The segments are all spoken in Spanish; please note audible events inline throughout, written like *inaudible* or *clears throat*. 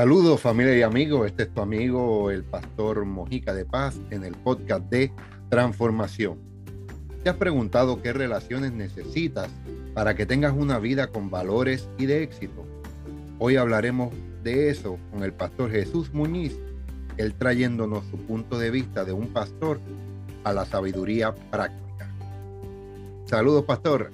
Saludos familia y amigos, este es tu amigo el pastor Mojica de Paz en el podcast de Transformación. ¿Te has preguntado qué relaciones necesitas para que tengas una vida con valores y de éxito? Hoy hablaremos de eso con el pastor Jesús Muñiz, él trayéndonos su punto de vista de un pastor a la sabiduría práctica. Saludos, pastor.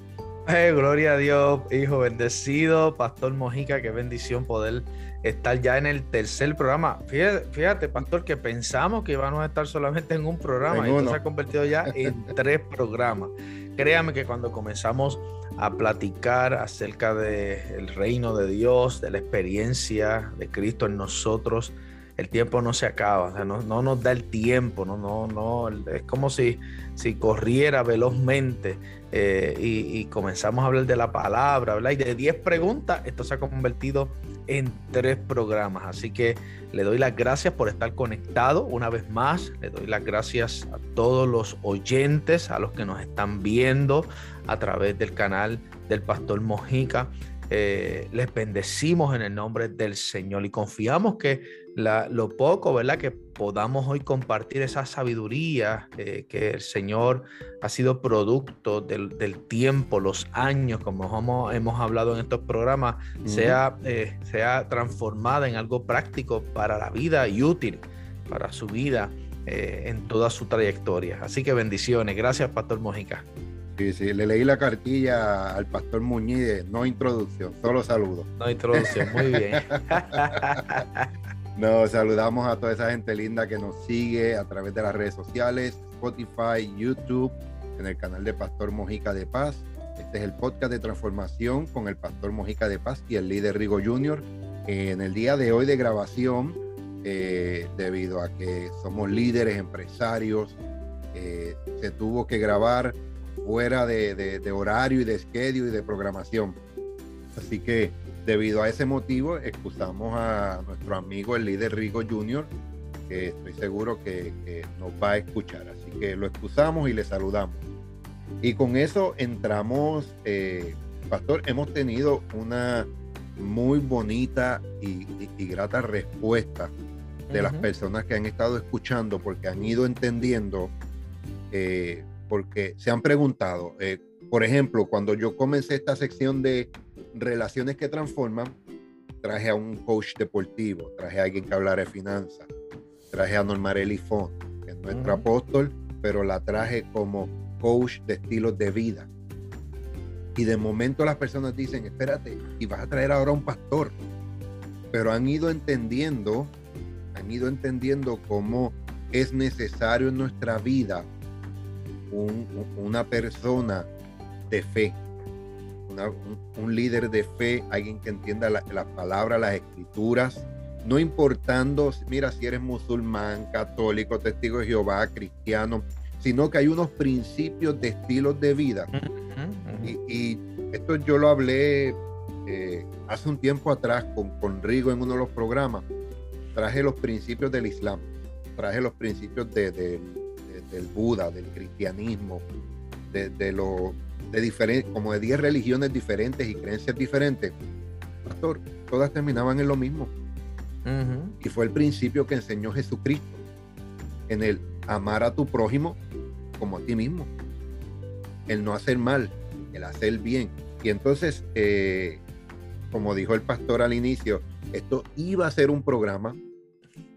Hey, gloria a Dios, hijo bendecido, Pastor Mojica, qué bendición poder estar ya en el tercer programa. Fíjate, Pastor, que pensamos que íbamos a estar solamente en un programa y esto se ha convertido ya en tres programas. Créame que cuando comenzamos a platicar acerca del reino de Dios, de la experiencia de Cristo en nosotros, el tiempo no se acaba, no, no, nos da el tiempo, no, no, no, es como si, si corriera velozmente eh, y, comenzamos a hablar de la palabra, ¿verdad? Y de 10 preguntas, esto se ha convertido en tres programas. Así que le doy las gracias por estar conectado una vez más. Le doy las gracias a todos los oyentes, a los que nos están viendo a través del canal del Pastor Mojica. Eh, les bendecimos en el nombre del Señor y confiamos que lo poco, ¿verdad? Que podamos hoy compartir esa sabiduría eh, que el Señor ha sido producto del, tiempo, los años, como hemos, hablado en estos programas, sea, eh, sea transformada en algo práctico para la vida y útil para su vida en toda su trayectoria. Así que bendiciones. Gracias, Pastor Mojica. Sí, sí, le leí la cartilla al pastor Muñiz, no introducción, solo saludos. No introducción, muy bien. *laughs* nos saludamos a toda esa gente linda que nos sigue a través de las redes sociales, Spotify, YouTube, en el canal de Pastor Mojica de Paz. Este es el podcast de transformación con el Pastor Mojica de Paz y el líder Rigo Jr. En el día de hoy de grabación, eh, debido a que somos líderes, empresarios, eh, se tuvo que grabar fuera de, horario y de schedule y de programación. Así que debido a ese motivo, excusamos a nuestro amigo el líder Rigo Jr., que estoy seguro que, nos va a escuchar. Así que lo excusamos y le saludamos. Y con eso entramos, eh, Pastor, hemos tenido una muy bonita y, grata respuesta de las personas que han estado escuchando porque han ido entendiendo eh, porque se han preguntado, eh, por ejemplo, cuando yo comencé esta sección de relaciones que transforman, traje a un coach deportivo, traje a alguien que hablara de finanzas, traje a Normarelli Font, que es nuestro apóstol, pero la traje como coach de estilos de vida. Y de momento las personas dicen, espérate, y vas a traer ahora un pastor. Pero han ido entendiendo, han ido entendiendo cómo es necesario en nuestra vida una persona de fe, un, líder de fe, alguien que entienda las la palabras, las escrituras, no importando, mira, si eres musulmán, católico, testigo de Jehová, cristiano, sino que hay unos principios de estilos de vida. y, esto yo lo hablé eh, hace un tiempo atrás con, con Rigo en uno de los programas. Traje los principios del Islam, traje los principios de, de del Buda, del cristianismo, de, de lo de diferentes, como de 10 religiones diferentes y creencias diferentes, pastor, todas terminaban en lo mismo. Y fue el principio que enseñó Jesucristo, en el amar a tu prójimo como a ti mismo, el no hacer mal, el hacer bien. Y entonces, eh, como dijo el pastor al inicio, esto iba a ser un programa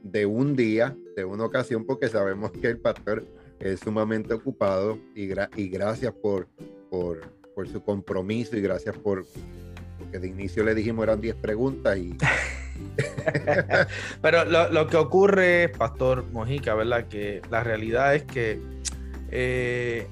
de un día, de una ocasión, porque sabemos que el pastor es sumamente ocupado y, y gracias por, su compromiso y gracias por, porque de inicio le dijimos eran 10 preguntas y... *laughs* Pero lo, que ocurre, Pastor Mojica, ¿verdad? Que la realidad es que eh,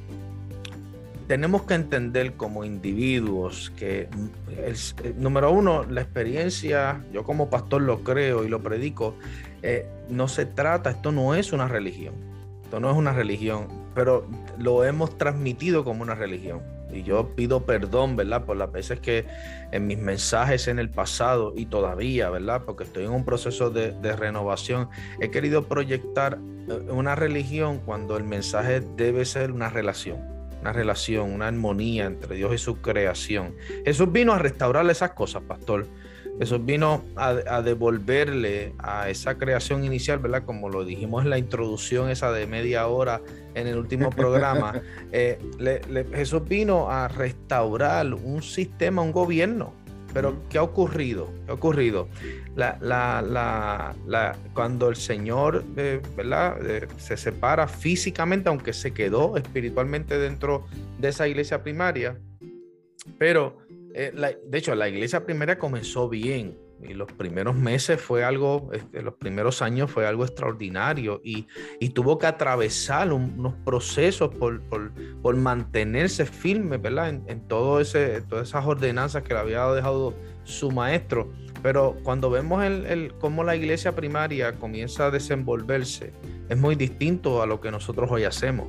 tenemos que entender como individuos que, el, número uno, la experiencia, yo como pastor lo creo y lo predico, eh, no se trata, esto no es una religión esto no es una religión, pero lo hemos transmitido como una religión. Y yo pido perdón, ¿verdad? Por las veces que en mis mensajes en el pasado y todavía, ¿verdad? Porque estoy en un proceso de, renovación, he querido proyectar eh, una religión cuando el mensaje debe ser una relación, una relación, una armonía entre Dios y su creación. Jesús vino a restaurar esas cosas, pastor. Jesús vino a, devolverle a esa creación inicial, ¿verdad? Como lo dijimos en la introducción esa de media hora en el último programa. *laughs* Eh, Jesús vino a restaurar un sistema, un gobierno. Pero, ¿qué ha ocurrido? ¿Qué ha ocurrido? La, la, cuando el Señor eh, ¿verdad? Eh, se separa físicamente, aunque se quedó espiritualmente dentro de esa iglesia primaria, pero eh, de hecho, la iglesia primera comenzó bien y los primeros meses fue algo, este, los primeros años fue algo extraordinario y, tuvo que atravesar unos procesos por, mantenerse firme, ¿verdad? En, todo ese, todas esas ordenanzas que le había dejado su maestro. Pero cuando vemos el, cómo la iglesia primaria comienza a desenvolverse, es muy distinto a lo que nosotros hoy hacemos.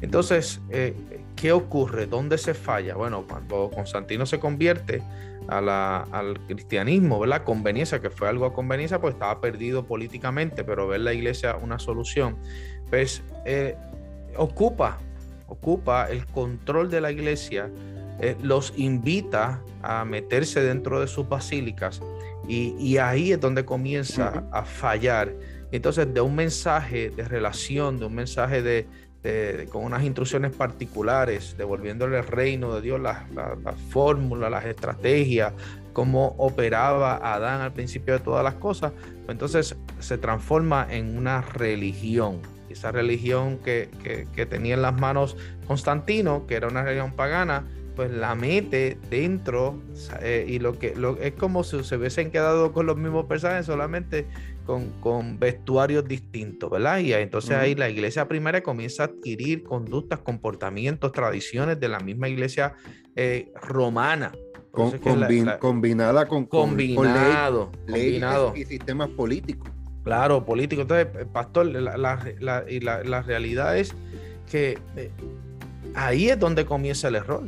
Entonces, eh, ¿qué ocurre? ¿Dónde se falla? Bueno, cuando Constantino se convierte al cristianismo, ¿verdad? Conveniencia, que fue algo a conveniencia, pues estaba perdido políticamente, pero ver la iglesia una solución, pues eh, ocupa, ocupa el control de la iglesia, eh, los invita a meterse dentro de sus basílicas y, ahí es donde comienza a fallar. Entonces, de un mensaje de relación, de un mensaje de, con unas instrucciones particulares, devolviéndole el reino de Dios, las fórmulas, las estrategias, cómo operaba Adán al principio de todas las cosas, pues entonces se transforma en una religión. Esa religión que, tenía en las manos Constantino, que era una religión pagana, pues la mete dentro eh, y lo que lo, es como si se hubiesen quedado con los mismos personajes, solamente con, vestuarios distintos, ¿verdad? Y entonces ahí la iglesia primaria comienza a adquirir conductas, comportamientos, tradiciones de la misma iglesia eh, romana. combinada con, combinado, combinado. y sistemas políticos. Claro, políticos. Entonces, eh, pastor, la, y la, realidad es que eh, ahí es donde comienza el error.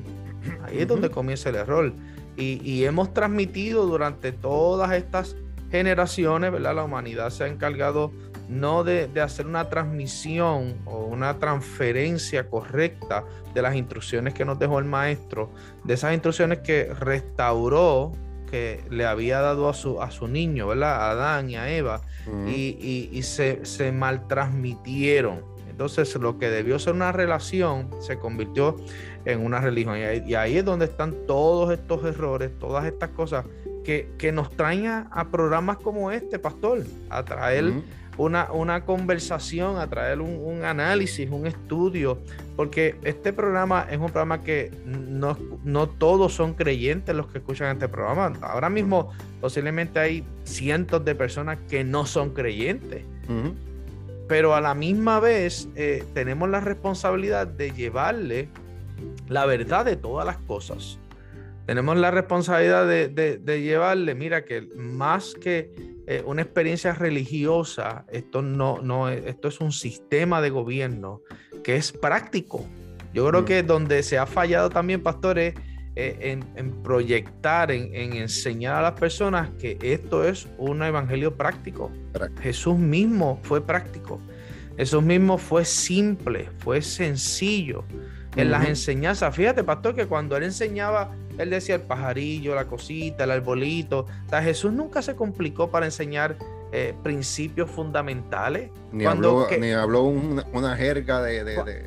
Ahí es donde comienza el error. Y, y hemos transmitido durante todas estas generaciones, ¿verdad? La humanidad se ha encargado no de, hacer una transmisión o una transferencia correcta de las instrucciones que nos dejó el maestro, de esas instrucciones que restauró, que le había dado a su, a su niño, ¿verdad? A Adán y a Eva, y, se, se mal transmitieron. Entonces lo que debió ser una relación se convirtió en una religión. y ahí es donde están todos estos errores, todas estas cosas que, nos traen a, programas como este, pastor, a traer una, una, conversación, a traer un, análisis, un estudio, porque este programa es un programa que no, no todos son creyentes los que escuchan este programa. Ahora mismo posiblemente hay cientos de personas que no son creyentes. Pero a la misma vez eh, tenemos la responsabilidad de llevarle la verdad de todas las cosas tenemos la responsabilidad de, llevarle, mira, que más que eh, una experiencia religiosa, esto no, no, esto es un sistema de gobierno que es práctico. Yo creo mm. que donde se ha fallado también, pastores, eh, en, proyectar, en, enseñar a las personas que esto es un evangelio práctico. Jesús mismo fue práctico. Jesús mismo fue simple, fue sencillo en las enseñanzas. Fíjate, pastor, que cuando él enseñaba él decía el pajarillo, la cosita, el arbolito. O sea, Jesús nunca se complicó para enseñar eh, principios fundamentales. Ni habló, ni habló una, jerga de...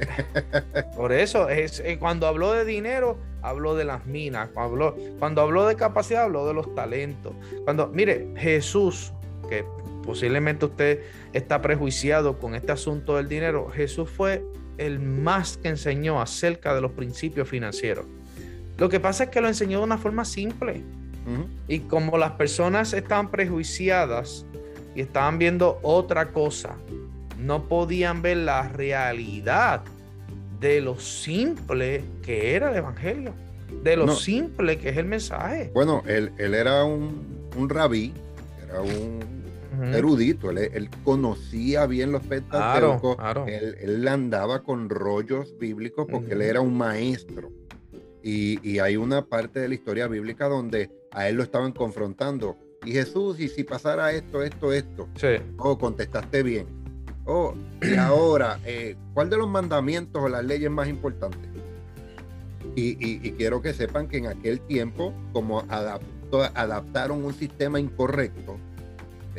*laughs* Por eso, es, eh, cuando habló de dinero, habló de las minas. Cuando habló, cuando habló de capacidad, habló de los talentos. Cuando, mire, Jesús, que posiblemente usted está prejuiciado con este asunto del dinero, Jesús fue el más que enseñó acerca de los principios financieros. Lo que pasa es que lo enseñó de una forma simple. Y como las personas estaban prejuiciadas y estaban viendo otra cosa, no podían ver la realidad de lo simple que era el Evangelio, de lo simple que es el mensaje. Bueno, él, era un, rabí, era un erudito, él, conocía bien los pentateucos, Él, andaba con rollos bíblicos porque él era un maestro. Y, hay una parte de la historia bíblica donde a él lo estaban confrontando. Y Jesús, y si pasara esto, esto, esto. Sí. Oh, contestaste bien. Oh, y *clears throat* ahora, eh, ¿cuál de los mandamientos o las leyes más importantes? Y, quiero que sepan que en aquel tiempo, como adaptaron un sistema incorrecto.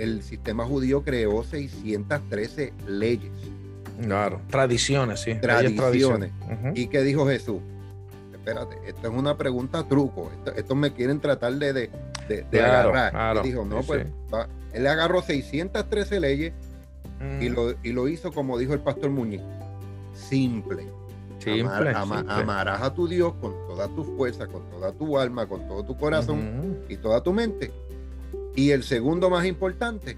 El sistema judío creó 613 leyes. Claro, tradiciones, sí. Tradiciones. ¿Y qué dijo Jesús? Espérate, esto es una pregunta truco. Esto, me quieren tratar de, de, agarrar. dijo, no, pues él agarró 613 leyes y, lo, y lo hizo como dijo el pastor Muñiz. Simple amarás a tu Dios con toda tu fuerza, con toda tu alma, con todo tu corazón y toda tu mente. Y el segundo más importante,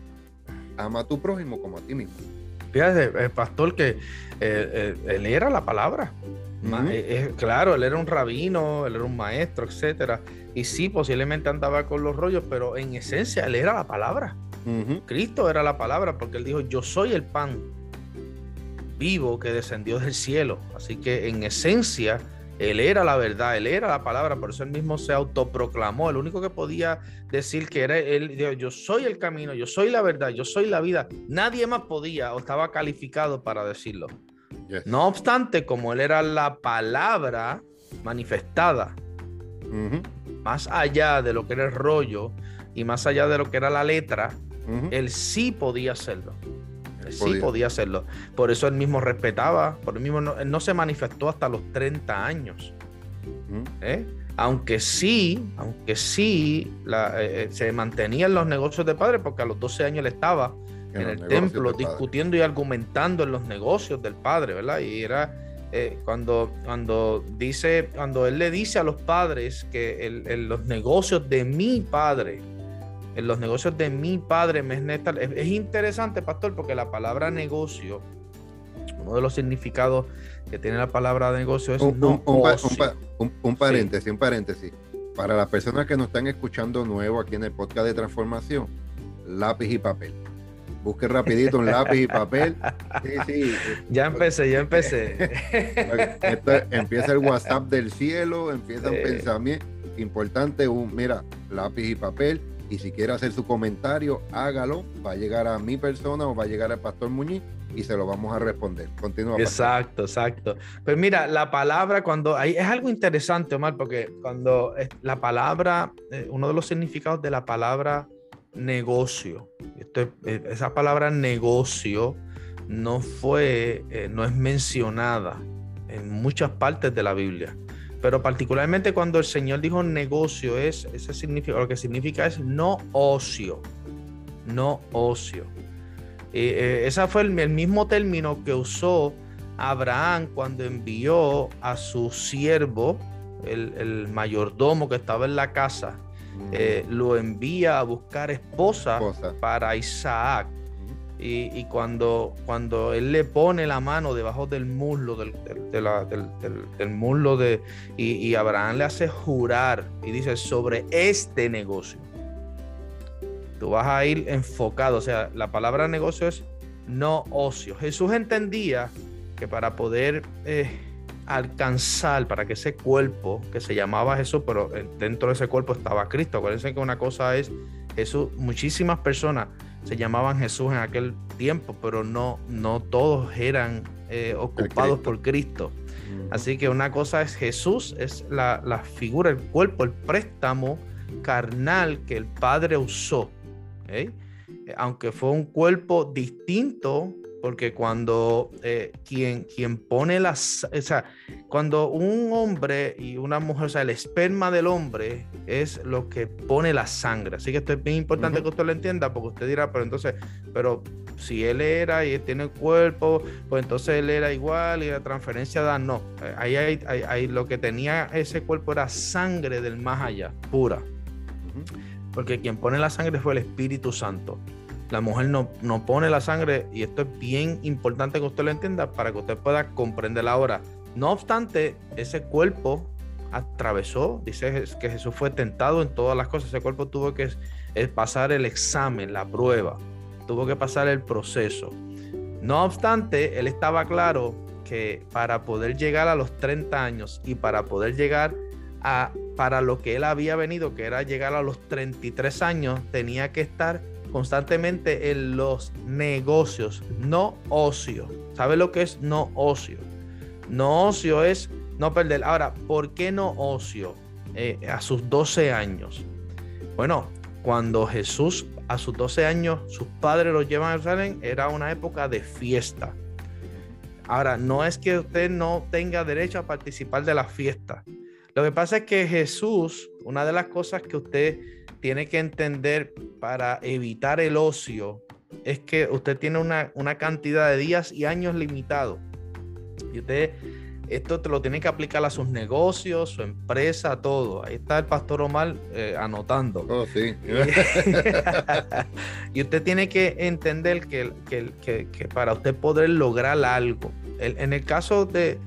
ama a tu prójimo como a ti mismo. Fíjate, el pastor que eh, eh, él era la palabra. Eh, claro, él era un rabino, él era un maestro, etcétera. Y sí, posiblemente andaba con los rollos, pero en esencia él era la palabra. Cristo era la palabra porque él dijo, yo soy el pan vivo que descendió del cielo. Así que en esencia, él era la verdad, él era la palabra, por eso él mismo se autoproclamó. El único que podía decir que era él, yo soy el camino, yo soy la verdad, yo soy la vida. Nadie más podía o estaba calificado para decirlo. No obstante, como él era la palabra manifestada, más allá de lo que era el rollo y más allá de lo que era la letra, él sí podía hacerlo sí podía hacerlo. Por eso él mismo respetaba, por el mismo no, él no se manifestó hasta los 30 años. ¿eh? Aunque sí, aunque sí eh, eh, se mantenía en los negocios de padre, porque a los 12 años él estaba en, el templo discutiendo y argumentando en los negocios del padre, ¿verdad? Y era cuando, cuando dice, cuando él le dice a los padres que los negocios de mi padre, en los negocios de mi padre me es, es interesante, pastor, porque la palabra negocio, uno de los significados que tiene la palabra negocio es un, un, paréntesis, un paréntesis. Para las personas que nos están escuchando nuevo aquí en el podcast de transformación, lápiz y papel. Busque rapidito un lápiz y papel. Sí, sí. *laughs* Ya empecé, ya empecé. *laughs* empieza el WhatsApp del cielo, empieza un pensamiento importante, un mira, lápiz y papel y si quiere hacer su comentario, hágalo. Va a llegar a mi persona o va a llegar al Pastor Muñiz y se lo vamos a responder. Continúa. Exacto, exacto. Pues mira, la palabra cuando hay, es algo interesante, Omar, porque cuando la palabra, eh, uno de los significados de la palabra negocio, esto, eh, esa palabra negocio no fue, eh, no es mencionada en muchas partes de la Biblia pero particularmente cuando el Señor dijo negocio, es, ese significa, lo que significa es no ocio, no ocio. Eh, ese fue el, mismo término que usó Abraham cuando envió a su siervo, el, mayordomo que estaba en la casa, eh, lo envía a buscar esposa. para Isaac. Y, cuando, cuando él le pone la mano debajo del muslo, del, del, muslo de. Y, Abraham le hace jurar y dice: sobre este negocio. Tú vas a ir enfocado. O sea, la palabra negocio es no ocio. Jesús entendía que para poder eh, alcanzar, para que ese cuerpo que se llamaba Jesús, pero dentro de ese cuerpo estaba Cristo. Acuérdense que una cosa es Jesús, muchísimas personas se llamaban Jesús en aquel tiempo, pero no, no todos eran eh, ocupados por Cristo. Así que una cosa es Jesús, es la, figura, el cuerpo, el préstamo carnal que el Padre usó. Aunque fue un cuerpo distinto porque cuando eh, quien, quien pone las, o sea, cuando un hombre y una mujer, o sea, el esperma del hombre es lo que pone la sangre. Así que esto es bien importante que usted lo entienda, porque usted dirá, pero entonces, pero si él era y él tiene cuerpo, pues entonces él era igual y la transferencia da, no. Eh, ahí hay, hay, lo que tenía ese cuerpo era sangre del más allá, pura. Porque quien pone la sangre fue el Espíritu Santo. La mujer no, no pone la sangre y esto es bien importante que usted lo entienda para que usted pueda comprender ahora. No obstante, ese cuerpo atravesó, dice que Jesús fue tentado en todas las cosas. Ese cuerpo tuvo que pasar el examen, la prueba, tuvo que pasar el proceso. No obstante, él estaba claro que para poder llegar a los 30 años y para poder llegar a para lo que él había venido, que era llegar a los 33 años, tenía que estar constantemente en los negocios, no ocio. ¿Sabe lo que es no ocio? No ocio es no perder. Ahora, ¿por qué no ocio eh, a sus 12 años? Bueno, cuando Jesús a sus 12 años, sus padres lo llevan a Jerusalén, era una época de fiesta. Ahora, no es que usted no tenga derecho a participar de la fiesta. Lo que pasa es que Jesús, una de las cosas que usted tiene que entender para evitar el ocio es que usted tiene una, una cantidad de días y años limitados. Y usted esto te lo tiene que aplicar a sus negocios, su empresa, todo. Ahí está el pastor Omar eh, anotando. Oh, sí. *laughs* y usted tiene que entender que, que, para usted poder lograr algo, en el caso de,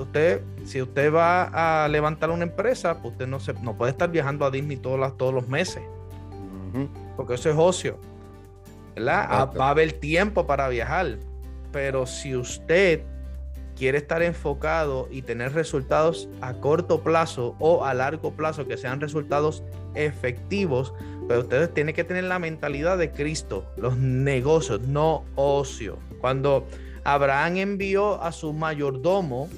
usted, si usted va a levantar una empresa, pues usted no, se, no puede estar viajando a Disney todos, todos los meses. Porque eso es ocio. ¿verdad? Ah, va a haber tiempo para viajar. Pero si usted quiere estar enfocado y tener resultados a corto plazo o a largo plazo que sean resultados efectivos, pero ustedes tienen que tener la mentalidad de Cristo, los negocios, no ocio. Cuando Abraham envió a su mayordomo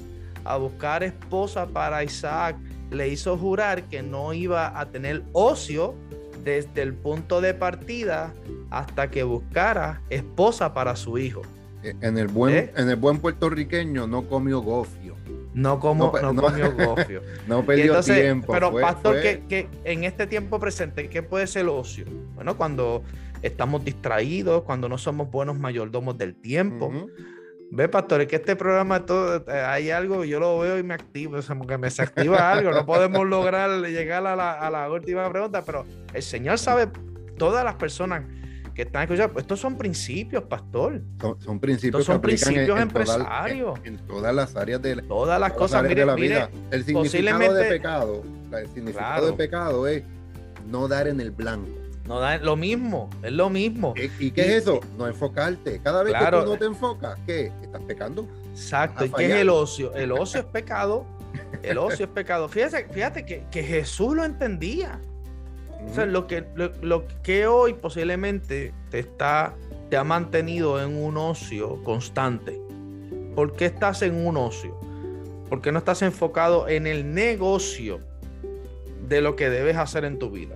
a buscar esposa para Isaac, le hizo jurar que no iba a tener ocio desde el punto de partida hasta que buscara esposa para su hijo. En el buen, ¿Eh? en el buen puertorriqueño no comió gofio. No, como, no, comió *laughs* gofio. no perdió tiempo. Pero, pastor, Que, en este tiempo presente, ¿qué puede ser el ocio? Bueno, cuando estamos distraídos, cuando no somos buenos mayordomos del tiempo. Ve, pastor, es que este programa todo, eh, hay algo, yo lo veo y me activo, o sea, que me se activa algo. No podemos lograr llegar a la, a la última pregunta, pero el Señor sabe todas las personas que están escuchando. Estos son principios, pastor. Son, principios son principios empresarios. en, todas las áreas de todas las cosas. de la vida. El significado de pecado, el significado de pecado es no dar en el blanco. No da lo mismo, es lo mismo. ¿Y, qué es eso? No enfocarte. Cada vez que tú no te enfocas, ¿qué? ¿Estás pecando? Exacto. ¿Y qué es el ocio? El ocio es pecado. El ocio es pecado. Fíjate, fíjate que, que Jesús lo entendía. O sea, lo que, lo, que hoy posiblemente te está, te ha mantenido en un ocio constante. ¿Por qué estás en un ocio? ¿Por qué no estás enfocado en el negocio de lo que debes hacer en tu vida?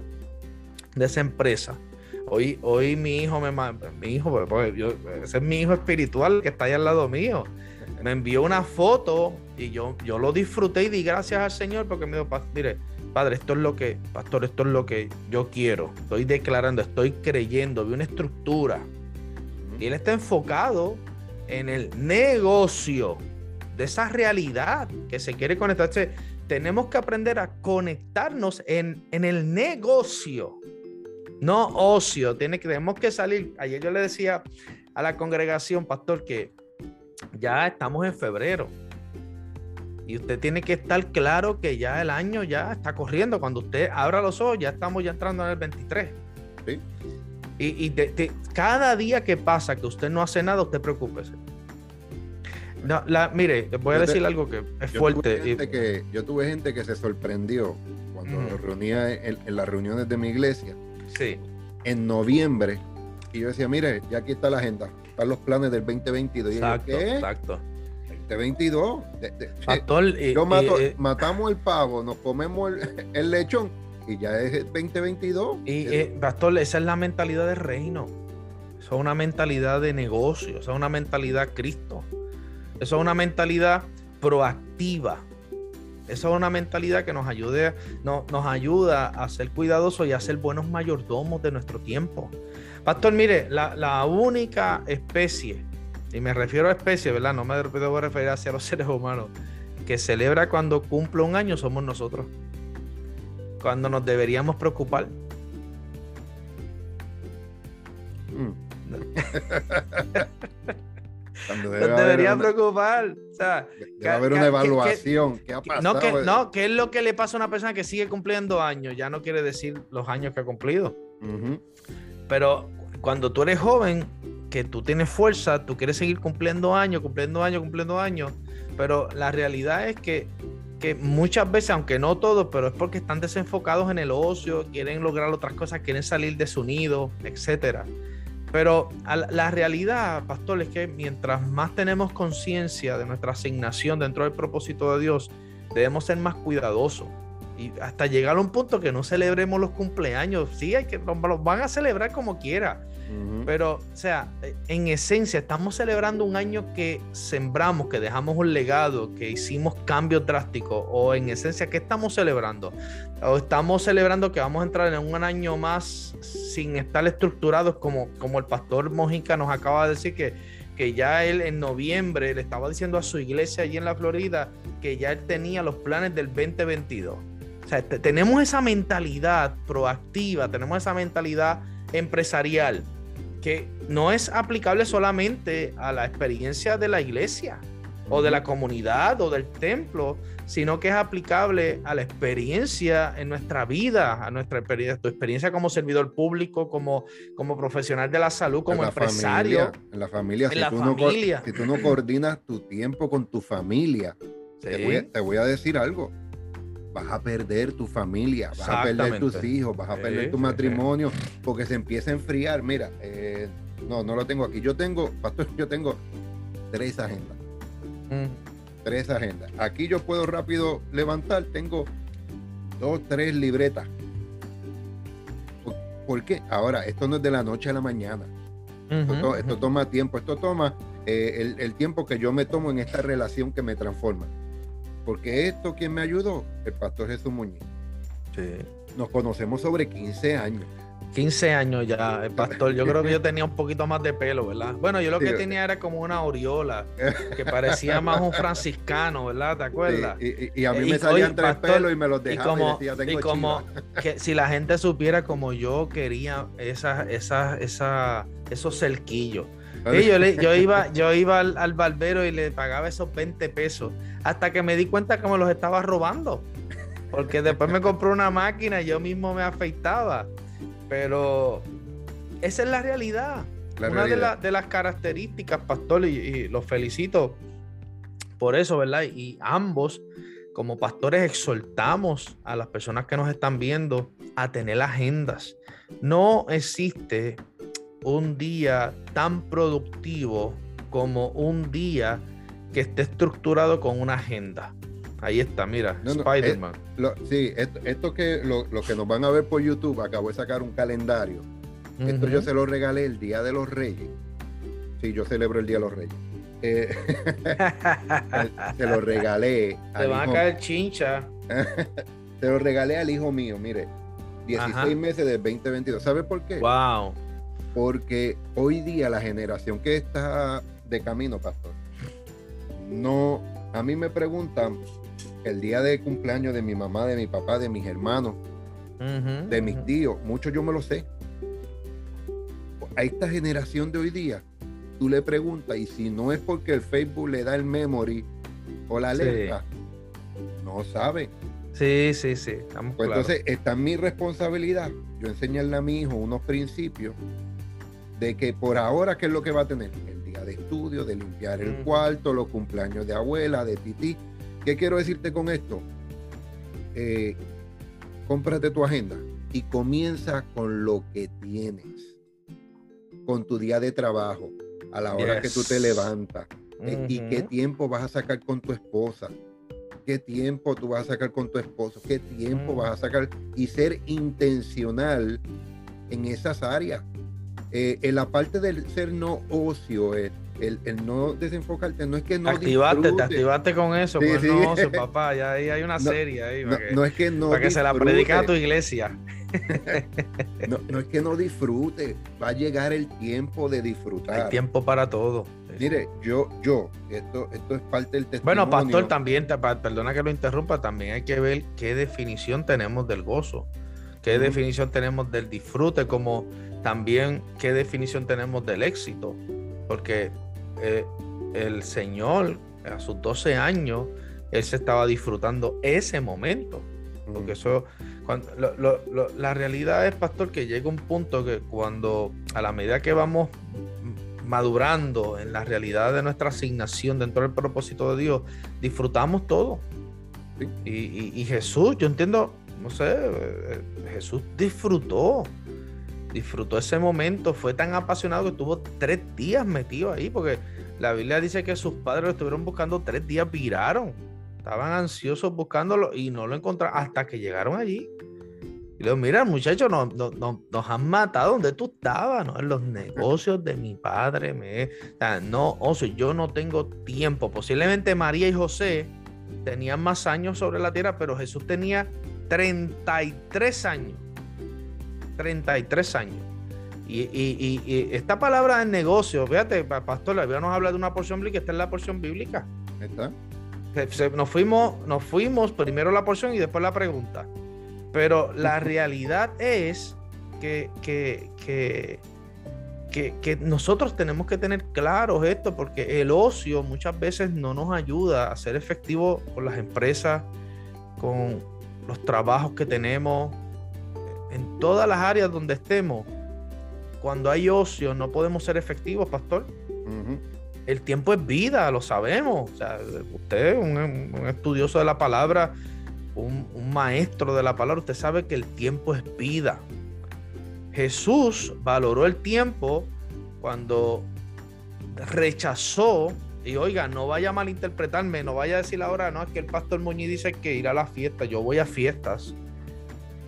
De esa empresa. Hoy, hoy mi hijo me mi hijo, pues, pues, ese es mi hijo espiritual que está ahí al lado mío. Me envió una foto y yo, yo lo disfruté y di gracias al Señor porque me dijo, mire, Padre, esto es lo que, pastor, esto es lo que yo quiero. Estoy declarando, estoy creyendo, vi una estructura. Y él está enfocado en el negocio de esa realidad que se quiere conectar. tenemos que aprender a conectarnos en, en el negocio, no ocio. Tiene, tenemos que salir. Ayer yo le decía a la congregación, pastor, que ya estamos en febrero y usted tiene que estar claro que ya el año ya está corriendo. Cuando usted abra los ojos, ya estamos ya entrando en el 23. Sí. Y, cada día que pasa que usted no hace nada, usted preocúpese. No, la, mire, les voy a decir algo que es fuerte. que, yo tuve gente que se sorprendió cuando nos reunía en, las reuniones de mi iglesia. Sí. En noviembre. Y yo decía, mire, ya aquí está la agenda. Están los planes del 2022. Exacto, exacto de 22. De, yo mato, eh, matamos el pavo, nos comemos el, *laughs* lechón y ya es 2022. Y eh, Pastor, esa es la mentalidad del reino. Eso es una mentalidad de negocio, eso es una mentalidad Cristo. Eso es una mentalidad proactiva. Eso es una mentalidad que nos, ayude, no, nos ayuda a ser cuidadosos y a ser buenos mayordomos de nuestro tiempo. Pastor, mire, la, la única especie y me refiero a especie, ¿verdad? No me debo referir hacia los *laughs* seres humanos, que celebra cuando cumple un año somos nosotros. Cuando nos deberíamos preocupar. Mm. *laughs* nos debería preocupar. O sea, debe haber una evaluación. ¿Qué, ha pasado? No, que, no, ¿qué es lo que le pasa a una persona que sigue cumpliendo años? Ya no quiere decir los años que ha cumplido. Pero cuando tú eres joven, que tú tienes fuerza, tú quieres seguir cumpliendo años, cumpliendo años, cumpliendo años, pero la realidad es que, que muchas veces, aunque no todos, pero es porque están desenfocados en el ocio, quieren lograr otras cosas, quieren salir de su nido, etcétera. Pero la realidad, pastor, es que mientras más tenemos conciencia de nuestra asignación dentro del propósito de Dios, debemos ser más cuidadosos. Y hasta llegar a un punto que no celebremos los cumpleaños. Sí, hay que, los van a celebrar como quiera. Pero, o sea, en esencia, estamos celebrando un año que sembramos, que dejamos un legado, que hicimos cambios drásticos. O en esencia, ¿qué estamos celebrando? O estamos celebrando que vamos a entrar en un año más sin estar estructurados, como, como el pastor Mojica nos acaba de decir que, que ya él en noviembre le estaba diciendo a su iglesia allí en la Florida que ya él tenía los planes del 2022. O sea, tenemos esa mentalidad proactiva, tenemos esa mentalidad empresarial que no es aplicable solamente a la experiencia de la iglesia o de la comunidad o del templo, sino que es aplicable a la experiencia en nuestra vida, a nuestra experiencia, tu experiencia como servidor público, como, como profesional de la salud, como empresario. en la familia, si, tú No, si tú no coordinas tu tiempo con tu familia, te voy a decir algo vas a perder tu familia, vas a perder tus hijos, vas a perder tu matrimonio, porque se empieza a enfriar. Mira, eh, no, no lo tengo aquí. Yo tengo, pastor, yo tengo tres agendas. Mm. Tres agendas. Aquí yo puedo rápido levantar, tengo dos, tres libretas. ¿Por, qué? Ahora, esto no es de la noche a la mañana. esto, toma tiempo, esto toma eh, el tiempo que yo me tomo en esta relación que me transforma. Porque esto, ¿quién me ayudó? El pastor Jesús Muñiz. Sí. Nos conocemos sobre 15 años. 15 años ya, el pastor. Yo creo que yo tenía un poquito más de pelo, ¿verdad? Bueno, yo lo que tenía era como una aureola, *laughs* que parecía más un franciscano, ¿verdad? ¿Te acuerdas? y, a mí me salían tres pelos y me los dejaba y, como, y, como *laughs* que si la gente supiera como yo quería esas, esas, esas, esos cerquillos yo, *laughs* iba, yo iba al, barbero y le pagaba esos 20 pesos hasta que me di cuenta que me los estaba robando. Porque después me compré una máquina y yo mismo me afeitaba. Pero esa es la realidad. una De, las características, pastor, y, y los felicito por eso, ¿verdad? Y ambos, como pastores, exhortamos a las personas que nos están viendo a tener agendas. No existe un día tan productivo como un día que esté estructurado con una agenda. Ahí está, mira, Spider-Man. sí, esto, que lo, que nos van a ver por YouTube, acabo de sacar un calendario. Esto yo se lo regalé el Día de los Reyes. Sí, yo celebro el Día de los Reyes. Eh, *laughs* se lo regalé. Se van a caer chincha. *laughs* se lo regalé al hijo mío, mire. 16 meses de 2022. ¿Sabe por qué? Wow porque hoy día la generación que está de camino, pastor, no, a mí me preguntan el día de cumpleaños de mi mamá, de mi papá, de mis hermanos, de mis tíos, muchos yo me lo sé. A esta generación de hoy día, tú le preguntas, y si no es porque el Facebook le da el memory o la alerta, no sabe. Sí, sí, sí. Pues entonces, está en mi responsabilidad yo enseñarle a mi hijo unos principios de que por ahora, ¿qué es lo que va a tener? El día de estudio, de limpiar el cuarto, los cumpleaños de abuela, de tití. ¿Qué quiero decirte con esto? Eh, cómprate tu agenda y comienza con lo que tienes, con tu día de trabajo, a la hora que tú te levantas. Eh, ¿Y qué tiempo vas a sacar con tu esposa? ¿Qué tiempo tú vas a sacar con tu esposo? ¿Qué tiempo vas a sacar? Y ser intencional en esas áreas. Eh, en la parte del ser no ocio, el, el, no desenfocarte, no es que no activaste, te activaste con eso, el no *laughs* ocio, papá, ya ahí hay una serie ahí. No, no, es que no Para que se la predica a tu iglesia. *laughs* *laughs* no, no, es que no disfrute, va a llegar el tiempo de disfrutar. Hay tiempo para todo. Mire, yo, yo, esto, esto es parte del testimonio. Bueno, pastor, también, perdona que lo interrumpa, también hay que ver qué definición tenemos del gozo, qué definición tenemos del disfrute, como también qué definición tenemos del éxito, porque eh, el Señor a sus 12 años, él se estaba disfrutando ese momento, porque eso, cuando, la realidad es, pastor, que llega un punto que cuando a la medida que vamos madurando en la realidad de nuestra asignación dentro del propósito de Dios, disfrutamos todo. Y, y, Jesús, yo entiendo, no sé, eh, Jesús disfrutó disfrutó ese momento, fue tan apasionado que estuvo tres días metido ahí, porque la Biblia dice que sus padres lo estuvieron buscando tres días, viraron. estaban ansiosos buscándolo y no lo encontraron hasta que llegaron allí. Y le digo, mira, muchachos, nos, nos, han matado donde tú estabas, ¿no? En los negocios de mi padre. Me... no, Oso, yo no tengo tiempo. Posiblemente María y José tenían más años sobre la tierra, pero Jesús tenía 33 años. 33 años. Y, esta palabra de negocio, fíjate, pastor, la Biblia nos habla de una porción bíblica, esta es la porción bíblica. ¿Está? nos, fuimos, nos fuimos primero la porción y después la pregunta. Pero la *laughs* realidad es que, que, que, que, nosotros tenemos que tener claros esto, porque el ocio muchas veces no nos ayuda a ser efectivo con las empresas, con los trabajos que tenemos, en todas las áreas donde estemos. Cuando hay ocio no podemos ser efectivos, pastor. El tiempo es vida, lo sabemos. usted, un, un estudioso de la palabra, un, maestro de la palabra, usted sabe que el tiempo es vida. Jesús valoró el tiempo cuando rechazó, y oiga, no vaya a malinterpretarme, no vaya a decir ahora, no, es que el pastor Muñiz dice que ir a la fiesta, yo voy a fiestas,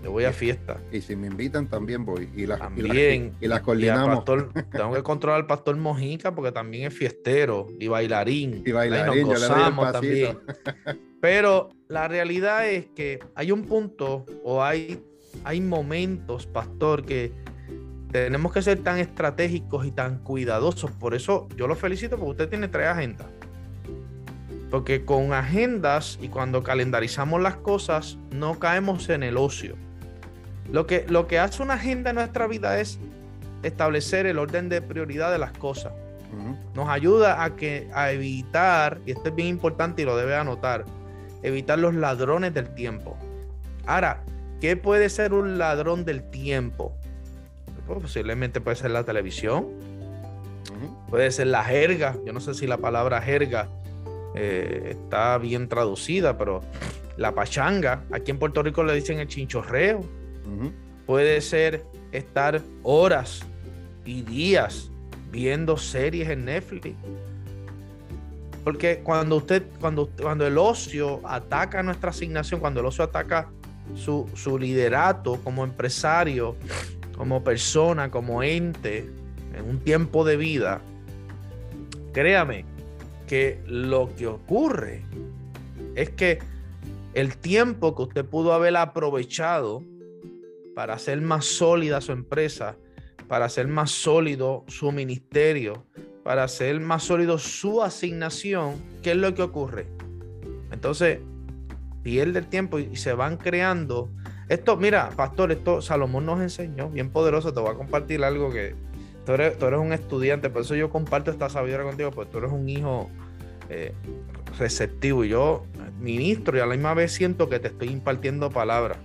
yo voy a fiestas. Y si me invitan también voy, y las, también, y, las coordinamos. *laughs* tengo que controlar al pastor Mojica porque también es fiestero y bailarín. Y bailarín, yo le también. *laughs* Pero la realidad es que hay un punto o hay, hay momentos, pastor, que tenemos que ser tan estratégicos y tan cuidadosos. Por eso yo lo felicito porque usted tiene tres agendas. Porque con agendas y cuando calendarizamos las cosas, no caemos en el ocio. Lo que, lo que hace una agenda en nuestra vida es establecer el orden de prioridad de las cosas. Nos ayuda a, que, a evitar, y esto es bien importante y lo debe anotar, evitar los ladrones del tiempo. Ahora, ¿qué puede ser un ladrón del tiempo? Pues, posiblemente puede ser la televisión, puede ser la jerga. Yo no sé si la palabra jerga eh, está bien traducida, pero la pachanga, aquí en Puerto Rico le dicen el chinchorreo. Puede ser estar horas y días viendo series en Netflix. Porque cuando usted, cuando, cuando el ocio ataca nuestra asignación, cuando el ocio ataca su, su liderato como empresario, como persona, como ente, en un tiempo de vida, créame que lo que ocurre es que el tiempo que usted pudo haber aprovechado para hacer más sólida su empresa, para hacer más sólido su ministerio, para hacer más sólido su asignación, ¿qué es lo que ocurre? Entonces, pierde el tiempo y se van creando. Esto, mira, pastor, esto Salomón nos enseñó, bien poderoso, te voy a compartir algo que tú eres, un estudiante, por eso yo comparto esta sabiduría contigo, porque tú eres un hijo eh, receptivo y yo ministro y a la misma vez siento que te estoy impartiendo palabras.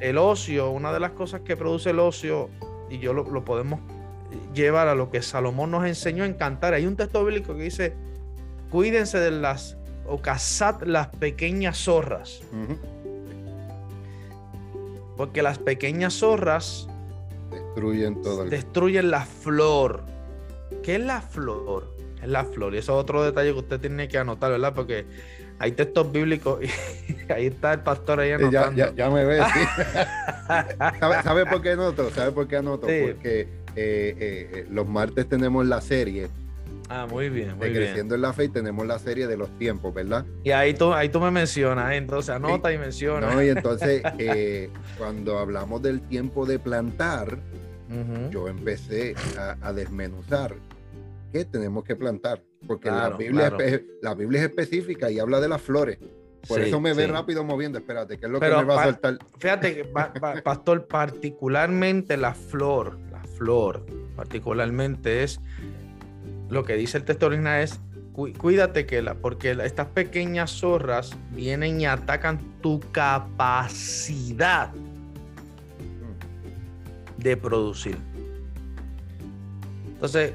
El ocio, una de las cosas que produce el ocio, y yo lo, lo podemos llevar a lo que Salomón nos enseñó en cantar. Hay un texto bíblico que dice, cuídense de las o cazad las pequeñas zorras. Porque las pequeñas zorras destruyen todo. Destruyen la flor. ¿Qué es la flor? Es la flor. Y eso es otro detalle que usted tiene que anotar, ¿verdad? Porque hay textos bíblicos y *laughs* ahí está el pastor ahí anotando. Ya, me ve, *laughs* ¿Sabe, por qué anoto? ¿Sabe por qué anoto? Porque eh, eh, los martes tenemos la serie. Ah, muy bien, muy Creciendo en la Fe y tenemos la serie de los tiempos, ¿verdad? Y ahí tú, ahí tú me mencionas, ¿eh? entonces anota y menciona. No, y entonces *laughs* cuando hablamos del tiempo de plantar, yo empecé a, desmenuzar qué tenemos que plantar, porque la, Biblia es, la Biblia es específica y habla de las flores. Por eso me ve rápido moviendo. Espérate, ¿qué es lo que me va a soltar? Fíjate, *laughs* pastor, particularmente la flor, flor, particularmente es lo que dice el texto original es cuídate que la, porque estas pequeñas zorras vienen y atacan tu capacidad de producir. Entonces,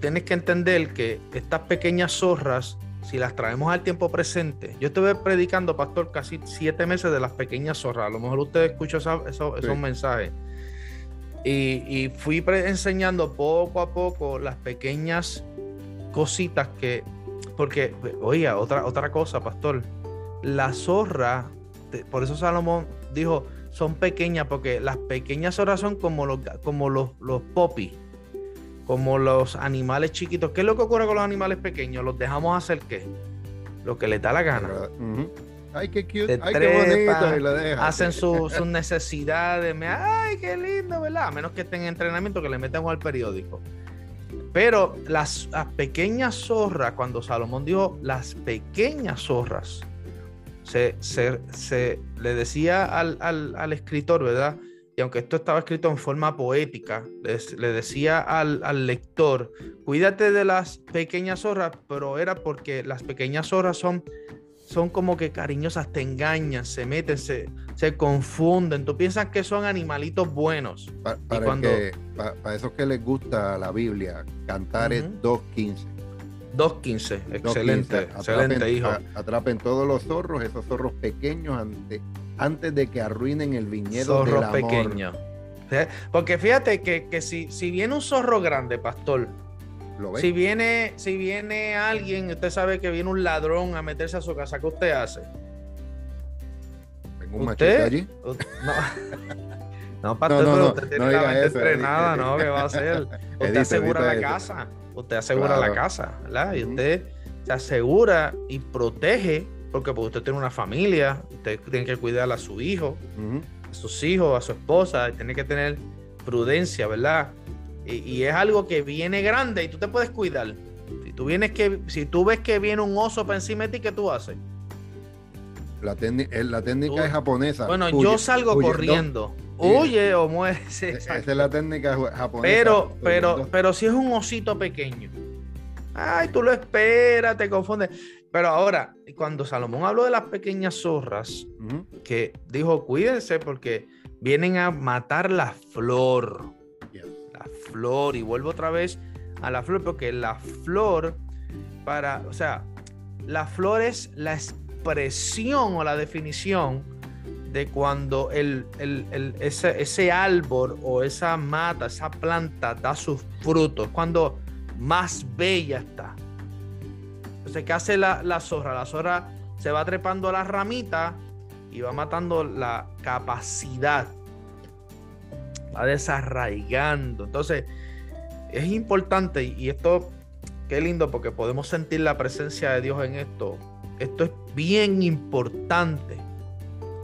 tienes que entender que estas pequeñas zorras, si las traemos al tiempo presente, yo estuve predicando, pastor, casi siete meses de las pequeñas zorras. A lo mejor usted escuchó esos mensajes. Y, fui enseñando poco a poco las pequeñas cositas que, porque, oiga, otra, otra cosa, pastor, la zorra, por eso Salomón dijo, son pequeñas, porque las pequeñas zorras son como los, como los, los popis, como los animales chiquitos. ¿Qué es lo que ocurre con los animales pequeños? ¿Los dejamos hacer qué? Lo que les da la gana. Ay, qué cute, ay, qué bonito, Hacen *laughs* sus necesidades, ay, qué lindo, ¿verdad? A menos que estén en entrenamiento, que le metan al periódico. Pero las, pequeñas zorras, cuando Salomón dijo las pequeñas zorras, se, le decía al, escritor, ¿verdad? Y aunque esto estaba escrito en forma poética, le decía al, al, lector, cuídate de las pequeñas zorras, pero era porque las pequeñas zorras son son como que cariñosas, te engañan, se meten, se, confunden. Tú piensas que son animalitos buenos. para, cuando... esos que les gusta la Biblia, cantar es 2.15. 2.15, excelente, excelente hijo. atrapen todos los zorros, esos zorros pequeños antes, antes de que arruinen el viñedo zorros del amor. pequeños. Porque fíjate que, que si, si viene un zorro grande, pastor, si viene, si viene alguien, usted sabe que viene un ladrón a meterse a su casa, ¿qué usted hace? ¿Tengo un machete allí? *laughs* No, no, pastor, no, usted tiene la mente entrenada, ¿no? ¿Qué va a hacer? *laughs* Usted asegura la casa, usted asegura la casa, ¿verdad? Y usted se asegura y protege, porque pues, usted tiene una familia, usted tiene que cuidar a su hijo, a sus hijos, a su esposa, tiene que tener prudencia, ¿verdad? Y, es algo que viene grande y tú te puedes cuidar. Si tú, vienes que, si tú ves que viene un oso para encima de ti, ¿qué tú haces? La, eh, la técnica es japonesa. Bueno, yo salgo corriendo. Huye o muere. *laughs* Esa es la técnica japonesa. Pero, pero, pero si es un osito pequeño. Ay, tú lo esperas, te confundes. Pero ahora, cuando Salomón habló de las pequeñas zorras, que dijo, cuídense porque vienen a matar la flor flor y vuelvo otra vez a la flor porque la flor para, o sea, la flor es la expresión o la definición de cuando el, ese, ese, árbol o esa mata, esa planta da sus frutos, cuando más bella está. Entonces, ¿qué hace la, la zorra? La zorra se va trepando a la ramita y va matando la capacidad va desarraigando. Entonces, es importante y esto, qué lindo porque podemos sentir la presencia de Dios en esto. Esto es bien importante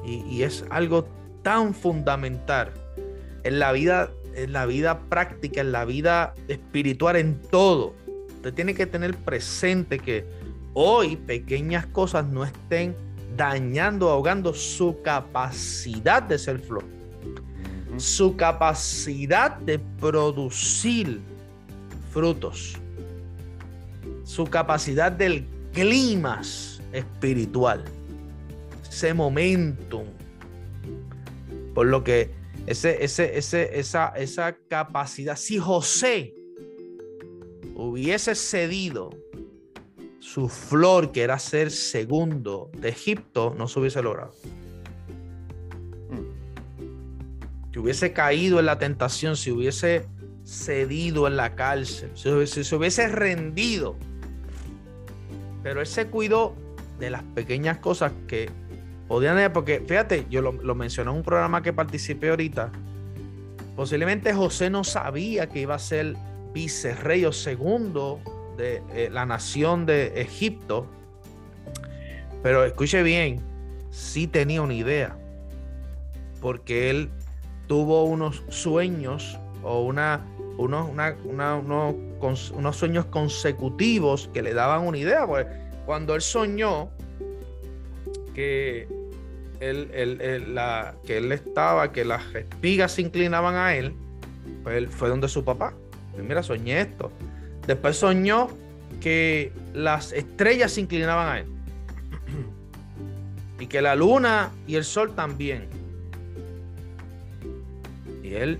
y, es algo tan fundamental en la vida, en la vida práctica, en la vida espiritual, en todo. Usted tiene que tener presente que hoy pequeñas cosas no estén dañando, ahogando su capacidad de ser flor su capacidad de producir frutos, su capacidad del clima espiritual, ese momentum. Por lo que ese, ese, ese, esa, esa capacidad, si José hubiese cedido su flor, que era ser segundo de Egipto, no se hubiese logrado si hubiese caído en la tentación, si hubiese cedido en la cárcel, si, se hubiese rendido. Pero él se cuidó de las pequeñas cosas que podían porque fíjate, yo lo, lo mencioné en un programa que participé ahorita. Posiblemente José no sabía que iba a ser vicerrey o segundo de eh, la nación de Egipto. Pero escuche bien, sí tenía una idea. Porque él tuvo unos sueños o una, unos, unos, sueños consecutivos que le daban una idea. Pues, cuando él soñó que él, la, que él estaba, que las espigas se inclinaban a él, pues él fue donde su papá. Mira, soñé esto. Después soñó que las estrellas se inclinaban a él. Y que la luna y el sol también. Y él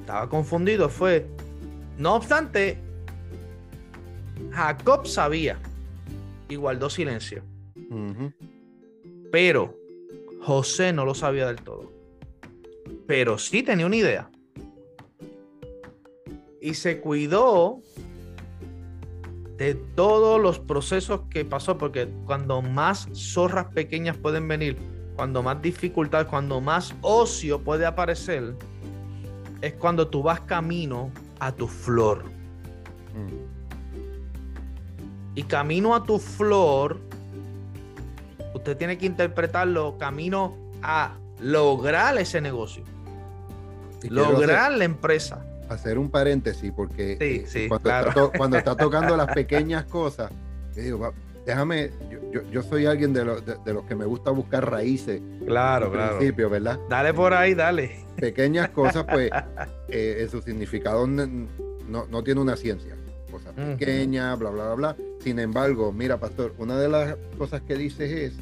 estaba confundido. Fue, no obstante, Jacob sabía y guardó silencio. Pero José no lo sabía del todo. Pero sí tenía una idea. Y se cuidó de todos los procesos que pasó, porque cuando más zorras pequeñas pueden venir, cuando más dificultad, cuando más ocio puede aparecer, es cuando tú vas camino a tu flor. Mm. Y camino a tu flor, usted tiene que interpretarlo camino a lograr ese negocio. lograr la empresa. Hacer un paréntesis, porque eh, cuando, está *laughs* tocando las pequeñas cosas, digo, déjame, yo, soy alguien de, los que me gusta buscar raíces. Claro, claro. Principio, ¿verdad? Dale por ahí, dale. Pequeñas cosas, pues, *laughs* eh, en su significado no, no tiene una ciencia cosas pequeñas, bla, bla, bla, bla. Sin embargo, mira, pastor, una de las cosas que dices es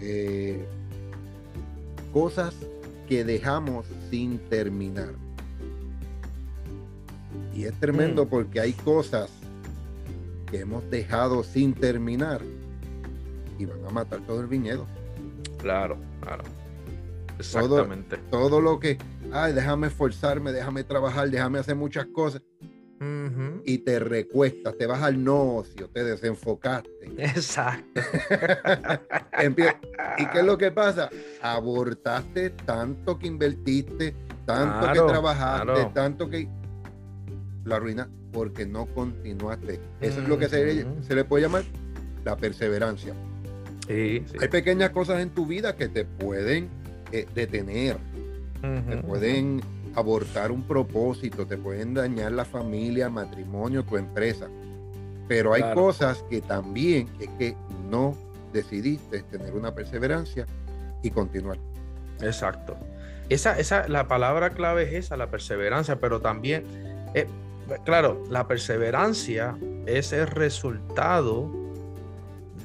eh, cosas que dejamos sin terminar. Y es tremendo mm. porque hay cosas que hemos dejado sin terminar y van a matar todo el viñedo. Claro, claro. Exactamente. Todo, todo lo que, ay, déjame esforzarme, déjame trabajar, déjame hacer muchas cosas y te recuestas, te vas al nocio, te desenfocaste. Exacto. *laughs* ¿Y qué es lo que pasa? Abortaste tanto que invertiste, tanto que trabajaste, tanto que la ruina porque no continuaste. Eso es lo que se, le puede llamar la perseverancia. Hay pequeñas cosas en tu vida que te pueden eh, detener, te pueden abortar un propósito, te pueden dañar la familia, matrimonio, tu empresa. Pero hay cosas que también es que no decidiste tener una perseverancia y continuar. Exacto. Esa, esa, la palabra clave es esa, la perseverancia, pero también, eh, claro, la perseverancia es el resultado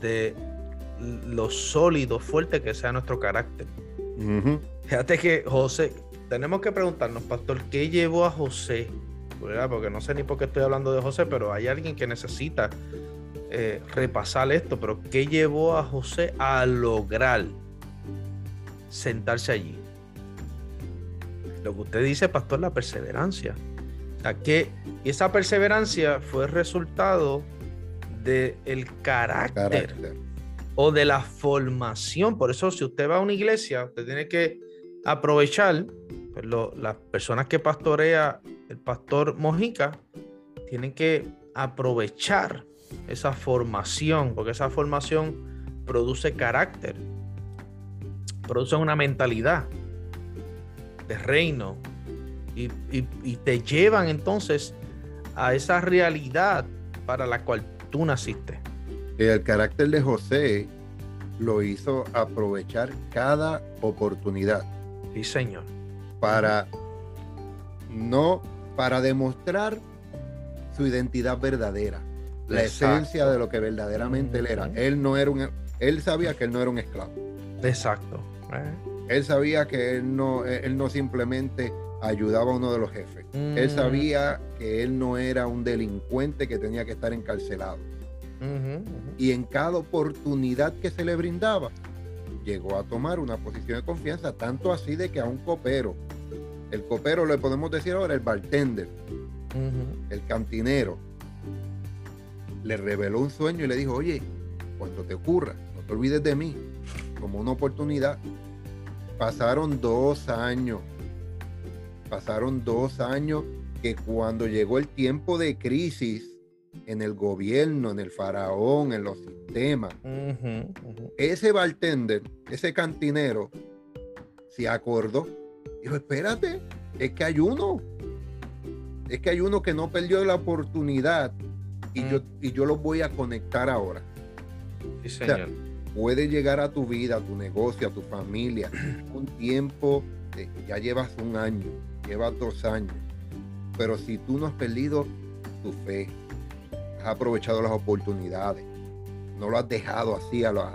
de lo sólido, fuerte que sea nuestro carácter. Fíjate que José, tenemos que preguntarnos, pastor, ¿qué llevó a José? Porque no sé ni por qué estoy hablando de José, pero hay alguien que necesita eh, repasar esto, pero ¿qué llevó a José a lograr sentarse allí? Lo que usted dice, pastor, la perseverancia. Que, y esa perseverancia fue resultado del el carácter, o de la formación. Por eso, si usted va a una iglesia, usted tiene que aprovechar pues, las personas que pastorea el pastor Mojica tienen que aprovechar esa formación, porque esa formación produce carácter, produce una mentalidad de reino y, te llevan entonces a esa realidad para la cual tú naciste. El carácter de José lo hizo aprovechar cada oportunidad. Sí, Señor para no para demostrar su identidad verdadera, la esencia de lo que verdaderamente él era. Él no era un él sabía que él no era un esclavo. Exacto. Eh. Él sabía que él no él no simplemente ayudaba a uno de los jefes. Él sabía que él no era un delincuente que tenía que estar encarcelado. Y en cada oportunidad que se le brindaba, llegó a tomar una posición de confianza, tanto así de que a un copero, el copero le podemos decir ahora el bartender, el cantinero, le reveló un sueño y le dijo, oye, cuando te ocurra, no te olvides de mí, como una oportunidad. Pasaron dos años, pasaron dos años que cuando llegó el tiempo de crisis, en el gobierno, en el faraón, en los sistemas. Ese bartender, ese cantinero, se acordó. Dijo, espérate, es que hay uno. Es que hay uno que no perdió la oportunidad y, yo, y yo lo voy a conectar ahora. puede llegar a tu vida, a tu negocio, a tu familia, un tiempo, ya llevas un año, llevas dos años, pero si tú no has perdido tu fe, has aprovechado las oportunidades, no lo has dejado así a los...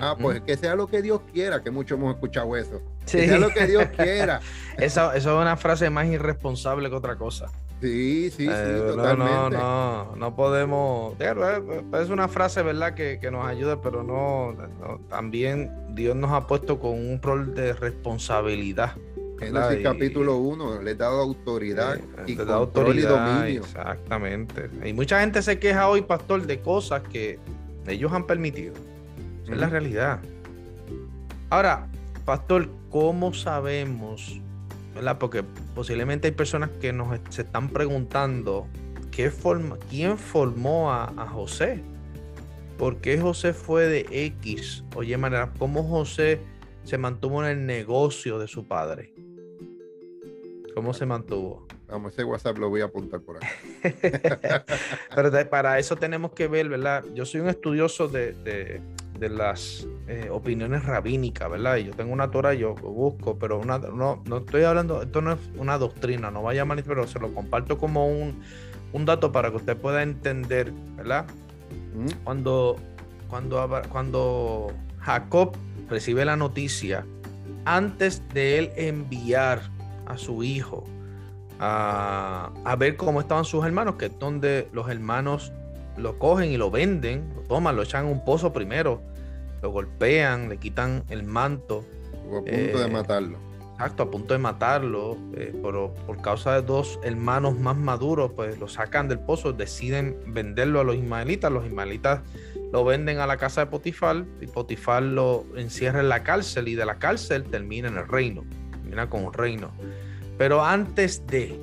ah, pues que sea lo que Dios quiera, que mucho hemos escuchado eso. Que sea lo que Dios *laughs* quiera. eso es una frase más irresponsable que otra cosa. Sí, sí, sí, eh, totalmente. No, no, no, podemos. Es una frase, ¿verdad?, que, nos ayuda, pero no, También Dios nos ha puesto con un rol de responsabilidad. Génesis capítulo 1, le he dado autoridad y control y dominio. Exactamente. Y mucha gente se queja hoy, pastor, de cosas que ellos han permitido. Esa es la realidad. Ahora, pastor, ¿cómo sabemos? ¿verdad? Porque posiblemente hay personas que nos se están preguntando ¿qué forma, quién formó a, a José. ¿Por qué José fue de X? Oye, manera, ¿cómo José se mantuvo en el negocio de su padre? ¿Cómo se mantuvo? Vamos, ese WhatsApp lo voy a apuntar por ahí. *laughs* Pero para eso tenemos que ver, ¿verdad? Yo soy un estudioso de, las eh, opiniones rabínicas, ¿verdad? Y yo tengo una Torah, yo busco, pero una, no, no estoy hablando, esto no es una doctrina, no vaya a mal, pero se lo comparto como un, dato para que usted pueda entender, ¿verdad? Cuando, cuando, cuando Jacob recibe la noticia, antes de él enviar a su hijo a, ver cómo estaban sus hermanos, que es donde los hermanos lo cogen y lo venden, lo toman, lo echan en un pozo primero, lo golpean, le quitan el manto. a punto de eh, matarlo. Exacto, a punto de matarlo, eh, pero por causa de dos hermanos más maduros, pues lo sacan del pozo, deciden venderlo a los ismaelitas. Los ismaelitas lo venden a la casa de Potifar y Potifar lo encierra en la cárcel y de la cárcel termina en el reino con un reino. Pero antes de,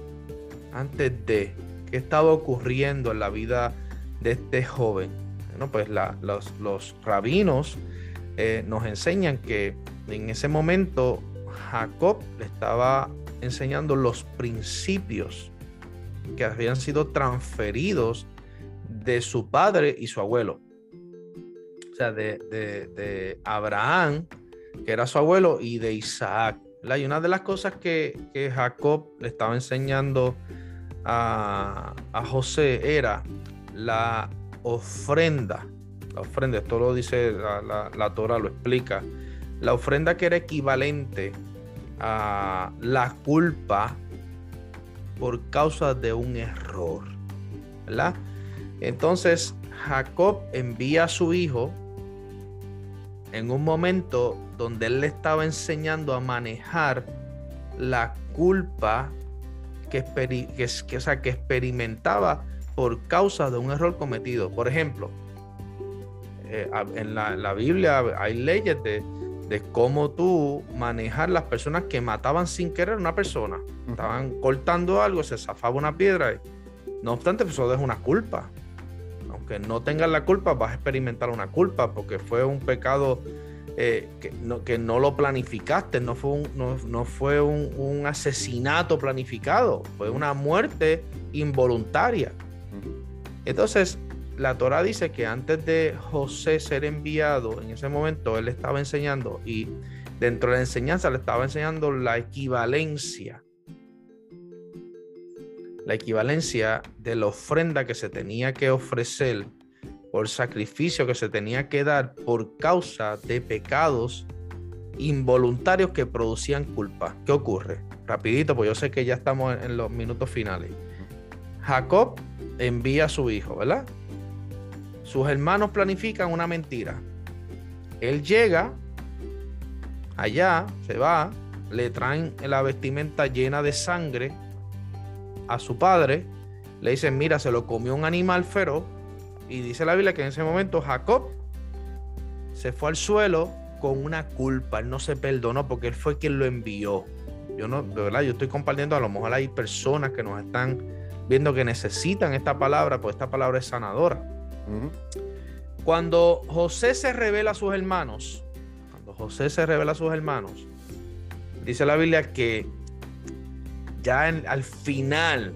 antes de, ¿qué estaba ocurriendo en la vida de este joven? Bueno, pues los, rabinos eh, nos enseñan que en ese momento Jacob le estaba enseñando los principios que habían sido transferidos de su padre y su abuelo. O sea, de, de Abraham, que era su abuelo, y de Isaac. Y una de las cosas que, Jacob le estaba enseñando a, José era la ofrenda. La ofrenda, esto lo dice la, la, Torah, lo explica. La ofrenda que era equivalente a la culpa por causa de un error. ¿Verdad? Entonces Jacob envía a su hijo en un momento donde él le estaba enseñando a manejar la culpa que, que, sea, que experimentaba por causa de un error cometido. Por ejemplo, eh, en la, Biblia hay leyes de, cómo tú manejar las personas que mataban sin querer a una persona. Estaban cortando algo, se zafaba una piedra. no obstante, pues, eso es una culpa. Aunque no tengas la culpa, vas a experimentar una culpa porque fue un pecado eh, que, no, que, no, lo planificaste, no fue, un, no, fue un, asesinato planificado, fue una muerte involuntaria. Entonces, la Torah dice que antes de José ser enviado, en ese momento él estaba enseñando y dentro de la enseñanza le estaba enseñando la equivalencia. La equivalencia de la ofrenda que se tenía que ofrecer por sacrificio que se tenía que dar por causa de pecados involuntarios que producían culpa. ¿Qué ocurre? Rapidito, pues yo sé que ya estamos en, los minutos finales. Jacob envía a su hijo, ¿verdad? Sus hermanos planifican una mentira. Él llega allá, se va, le traen la vestimenta llena de sangre a su padre, le dicen, mira, se lo comió un animal feroz, y dice la Biblia que en ese momento Jacob se fue al suelo con una culpa. Él no se perdonó porque él fue quien lo envió. Yo no, de verdad, yo estoy compartiendo, a lo mejor hay personas que nos están viendo que necesitan esta palabra, pues esta palabra es sanadora. Cuando José se revela a sus hermanos, cuando José se revela a sus hermanos, dice la Biblia que ya al final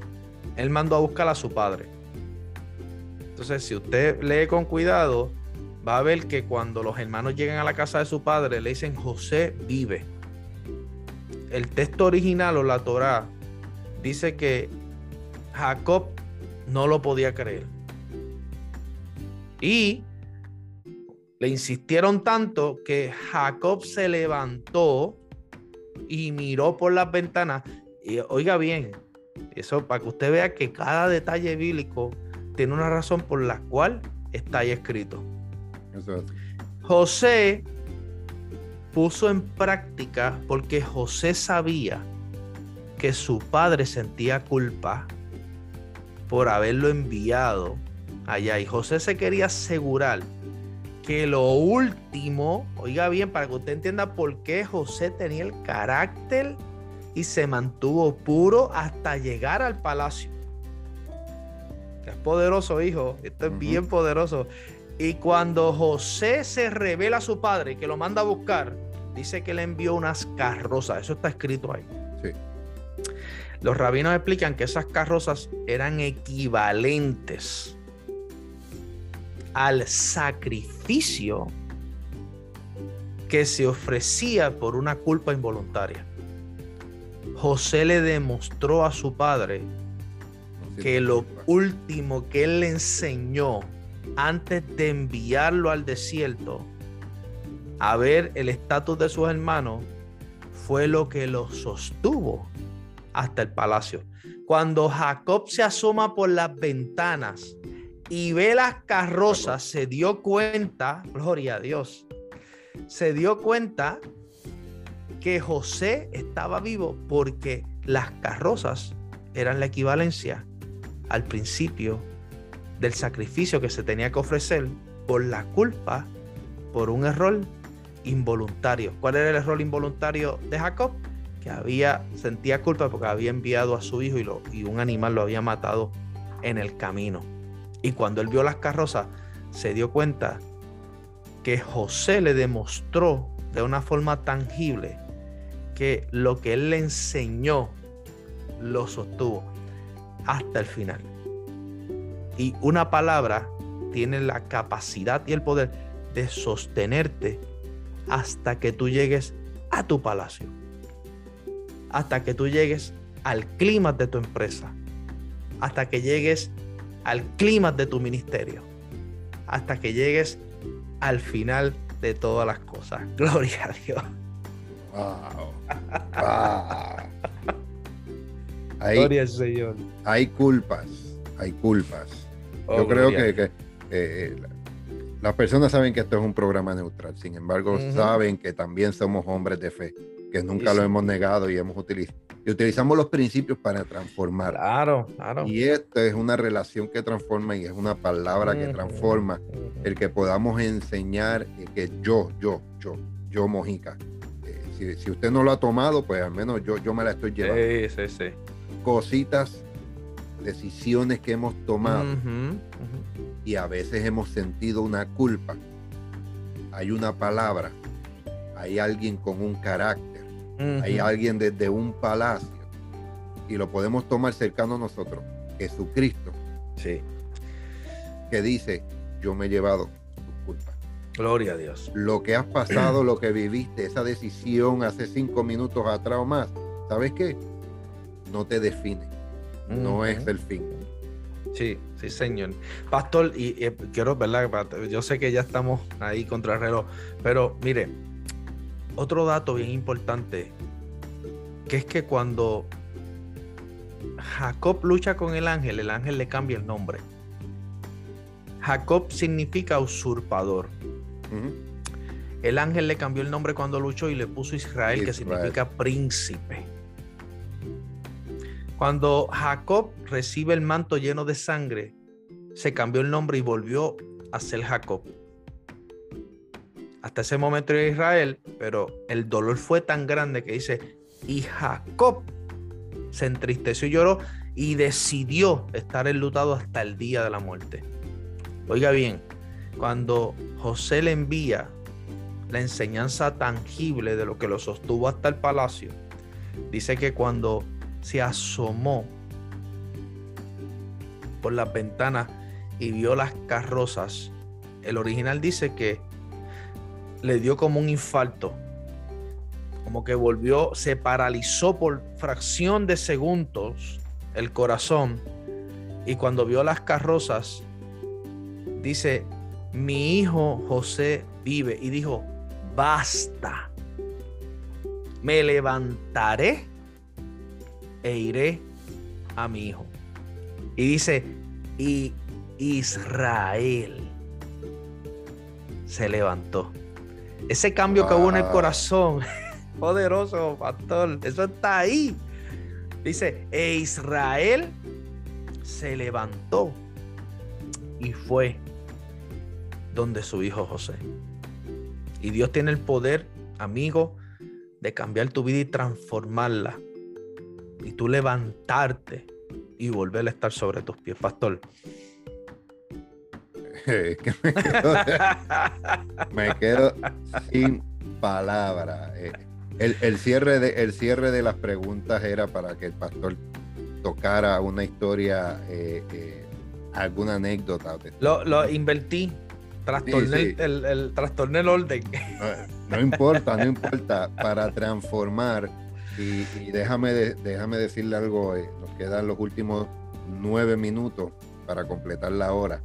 él mandó a buscar a su padre. Entonces, si usted lee con cuidado, va a ver que cuando los hermanos llegan a la casa de su padre, le dicen José vive. El texto original o la Torá dice que Jacob no lo podía creer. Y le insistieron tanto que Jacob se levantó y miró por las ventanas. Y oiga bien, eso para que usted vea que cada detalle bíblico tiene una razón por la cual está ahí escrito. José puso en práctica porque José sabía que su padre sentía culpa por haberlo enviado allá. Y José se quería asegurar que lo último, oiga bien, para que usted entienda por qué José tenía el carácter y se mantuvo puro hasta llegar al palacio. Es poderoso, hijo. Esto es bien poderoso. Y cuando José se revela a su padre, que lo manda a buscar, dice que le envió unas carrozas. Eso está escrito ahí. Sí. Los rabinos explican que esas carrozas eran equivalentes al sacrificio que se ofrecía por una culpa involuntaria. José le demostró a su padre que lo último que él le enseñó antes de enviarlo al desierto a ver el estatus de sus hermanos fue lo que lo sostuvo hasta el palacio. Cuando Jacob se asoma por las ventanas y ve las carrozas, se dio cuenta, gloria a Dios, se dio cuenta que José estaba vivo porque las carrozas eran la equivalencia al principio del sacrificio que se tenía que ofrecer por la culpa, por un error involuntario. ¿Cuál era el error involuntario de Jacob? Que había sentía culpa porque había enviado a su hijo y, y un animal lo había matado en el camino. Y cuando él vio las carrozas, se dio cuenta que José le demostró de una forma tangible que lo que él le enseñó lo sostuvo hasta el final. Y una palabra tiene la capacidad y el poder de sostenerte hasta que tú llegues a tu palacio, hasta que tú llegues al clima de tu empresa, hasta que llegues al clima de tu ministerio, hasta que llegues al final de todas las cosas. *laughs* Gloria a Dios. Wow. Hay, Gloria al Señor. Hay culpas, hay culpas. Oh, Yo creo que, eh, las personas saben que esto es un programa neutral, sin embargo, saben que también somos hombres de fe, que nunca lo hemos negado y hemos utilizado y utilizamos los principios para transformar. Claro, claro. Y esto es una relación que transforma y es una palabra que transforma. El que podamos enseñar que yo, yo, yo, yo, Mojica. Si, usted no lo ha tomado, pues al menos yo, yo me la estoy llevando. Sí, sí, sí. Cositas, decisiones que hemos tomado y a veces hemos sentido una culpa. Hay una palabra, hay alguien con un carácter hay alguien desde un palacio y lo podemos tomar cercano a nosotros, Jesucristo. Sí. Que dice, yo me he llevado. Gloria a Dios. Lo que has pasado, lo que viviste, esa decisión hace cinco minutos atrás o más, ¿sabes qué? No te define. No es el fin. Sí, sí, señor. Pastor, y, quiero, ¿verdad? Yo sé que ya estamos ahí contra el reloj, pero mire, otro dato bien importante, que es que cuando Jacob lucha con el ángel, el ángel le cambia el nombre. Jacob significa usurpador. El ángel le cambió el nombre cuando luchó y le puso Israel, que significa príncipe. Cuando Jacob recibe el manto lleno de sangre, se cambió el nombre y volvió a ser Jacob hasta ese momento era Israel, pero el dolor fue tan grande que dice, y Jacob se entristeció y lloró y decidió estar enlutado hasta el día de la muerte. Oiga bien, cuando José le envía la enseñanza tangible de lo que lo sostuvo hasta el palacio, dice que cuando se asomó por las ventanas y vio las carrozas, el original dice que le dio como un infarto. Como que volvió, se paralizó por fracción de segundos el corazón. Y cuando vio las carrozas, dice, mi hijo José vive. Y dijo, basta. Me levantaré e iré a mi hijo. Y dice, y Israel se levantó Ese cambio que hubo en el corazón, *laughs* poderoso, pastor, eso está ahí. Dice, e Israel se levantó y fue donde su hijo José. Y Dios tiene el poder, amigo, de cambiar tu vida y transformarla. Y tú levantarte y volver a estar sobre tus pies, pastor. me, quedo, sin palabras. Eh, el, cierre de, el cierre de las preguntas era para que el pastor tocara una historia, eh, eh, alguna anécdota. Lo, lo invertí, trastorné, El, el, trastorné el orden. No, importa, no importa, para transformar. Y, déjame, déjame decirle algo, eh, nos quedan los últimos nueve minutos para completar la hora.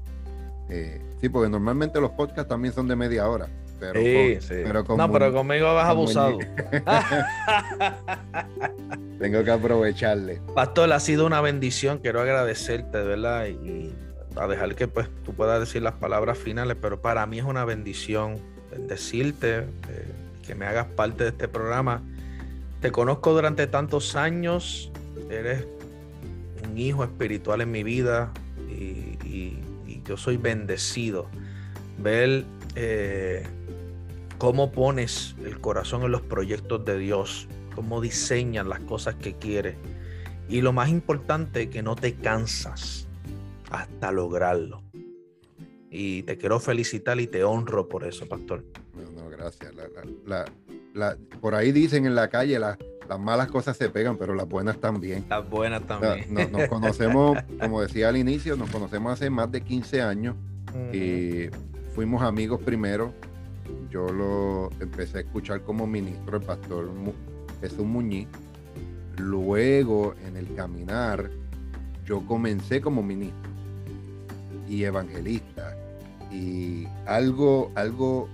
sí, porque normalmente los podcasts también son de media hora. Pero, sí, sí. no, pero conmigo vas abusado. *laughs* Tengo que aprovecharle. Pastor, ha sido una bendición. Quiero agradecerte, ¿verdad? Y a dejar que pues tú puedas decir las palabras finales, pero para mí es una bendición decirte eh, que me hagas parte de este programa. Te conozco durante tantos años, eres un hijo espiritual en mi vida y, yo soy bendecido. Ver eh, cómo pones el corazón en los proyectos de Dios, cómo diseñas las cosas que quieres. Y lo más importante, que no te cansas hasta lograrlo. Y te quiero felicitar y te honro por eso, pastor. No, no, gracias. por ahí dicen en la calle, las malas cosas se pegan, pero las buenas también. Las buenas también. nos *laughs* conocemos, como decía al inicio, nos conocemos hace más de 15 años. y fuimos amigos primero, yo lo empecé a escuchar como ministro, el pastor Jesús Muñiz. Luego, en el caminar, yo comencé como ministro y evangelista. Y algo, algo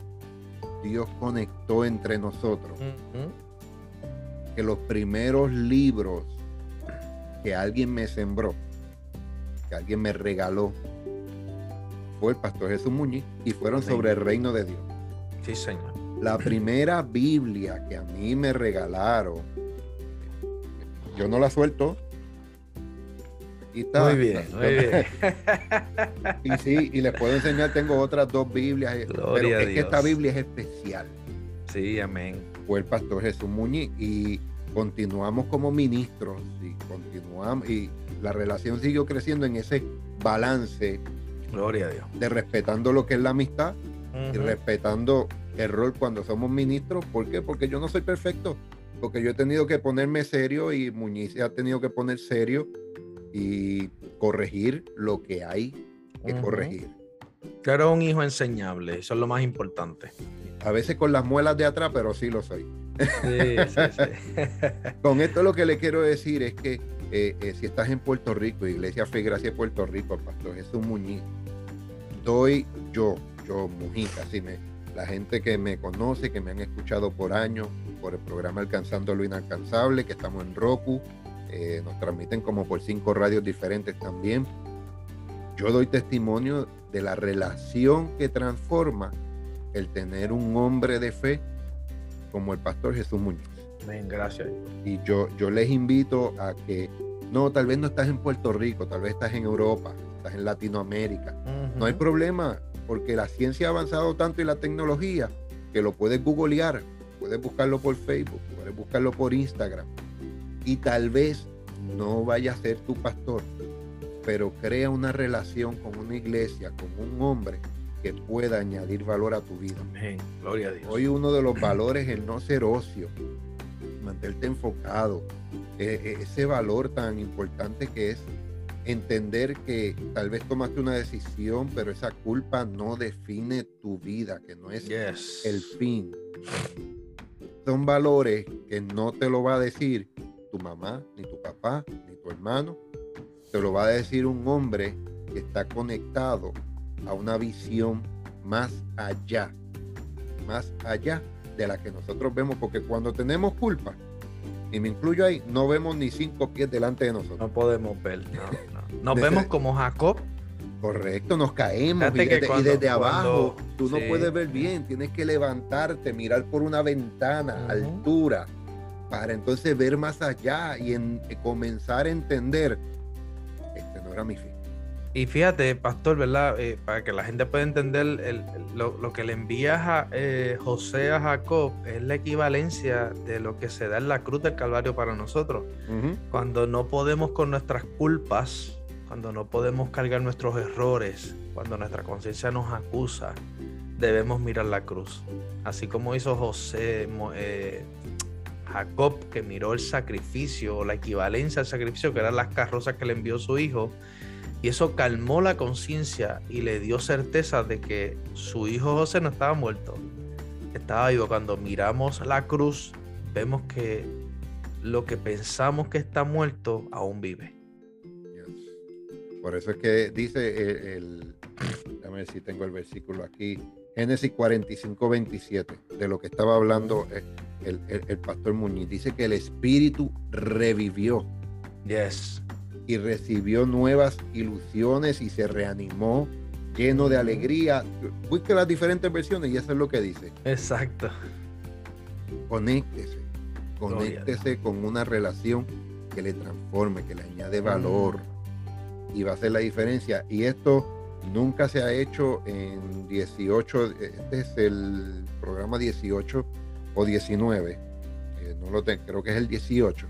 Dios conectó entre nosotros. Que los primeros libros que alguien me sembró, que alguien me regaló, fue el pastor Jesús Muñiz y fueron sobre el reino de Dios. Sí, Señor. La primera Biblia que a mí me regalaron, yo no la suelto. Y está. Muy bien, muy bien. *laughs* y sí, y les puedo enseñar, tengo otras dos Biblias, eh, pero es que esta Biblia es especial. Sí, amén. Fue el pastor Jesús Muñiz y continuamos como ministros y continuamos y la relación siguió creciendo en ese balance. Gloria a Dios. De respetando lo que es la amistad, y respetando el rol cuando somos ministros. ¿Por qué? Porque yo no soy perfecto, porque yo he tenido que ponerme serio y Muñiz ha tenido que poner serio y corregir lo que hay que corregir. Claro, un hijo enseñable, eso es lo más importante. A veces con las muelas de atrás, pero sí lo soy. Sí, sí, sí. *laughs* con esto lo que le quiero decir es que eh, eh, si estás en Puerto Rico, Iglesia Fe Gracia Puerto Rico, pastor Jesús Muñiz, doy yo Mujica, sí, me, la gente que me conoce, que me han escuchado por años, por el programa Alcanzando lo Inalcanzable, que estamos en Roku, eh, nos transmiten como por cinco radios diferentes también. Yo doy testimonio de la relación que transforma el tener un hombre de fe como el pastor Jesús Muñoz. Amén, gracias. Y yo, yo les invito a que, no, tal vez no estás en Puerto Rico, tal vez estás en Europa, estás en Latinoamérica. No hay problema porque la ciencia ha avanzado tanto y la tecnología que lo puedes googlear, puedes buscarlo por Facebook, puedes buscarlo por Instagram y tal vez no vaya a ser tu pastor, pero crea una relación con una iglesia, con un hombre que pueda añadir valor a tu vida. Amén. Gloria a Dios. Hoy uno de los valores es no ser ocio, mantenerte enfocado, e, e, ese valor tan importante que es entender que tal vez tomaste una decisión, pero esa culpa no define tu vida, que no es el fin. Son valores que no te lo va a decir tu mamá, ni tu papá, ni tu hermano. Te lo va a decir un hombre que está conectado a una visión más allá, más allá de la que nosotros vemos, porque cuando tenemos culpa, y me incluyo ahí, no vemos ni cinco pies delante de nosotros. No podemos ver. No, Nos vemos como Jacob Correcto, nos caemos y desde, abajo tú no puedes ver bien, tienes que levantarte, mirar por una ventana, altura, para entonces ver más allá y en, comenzar a entender, este no era mi fin. Y fíjate, pastor, ¿verdad? Eh, para que la gente pueda entender lo, que le envía a, eh, José a Jacob es la equivalencia de lo que se da en la cruz del Calvario para nosotros. Cuando no podemos con nuestras culpas, cuando no podemos cargar nuestros errores, cuando nuestra conciencia nos acusa, debemos mirar la cruz. Así como hizo José, eh, Jacob, que miró el sacrificio o la equivalencia al sacrificio, que eran las carrozas que le envió su hijo, y eso calmó la conciencia y le dio certeza de que su hijo José no estaba muerto, estaba vivo. Cuando miramos la cruz, vemos que lo que pensamos que está muerto aún vive. Por eso es que dice el, déjame ver si tengo el versículo aquí, Génesis 45, 27, de lo que estaba hablando el, el, pastor Muñiz. Dice que el espíritu revivió. Yes. Y recibió nuevas ilusiones y se reanimó lleno de alegría. Busque las diferentes versiones y eso es lo que dice. Exacto. Conéctese. Conéctese con una relación que le transforme, que le añade valor y va a hacer la diferencia. Y esto nunca se ha hecho en 18, este es el programa 18 o 19, eh, no lo tengo, creo que es el 18.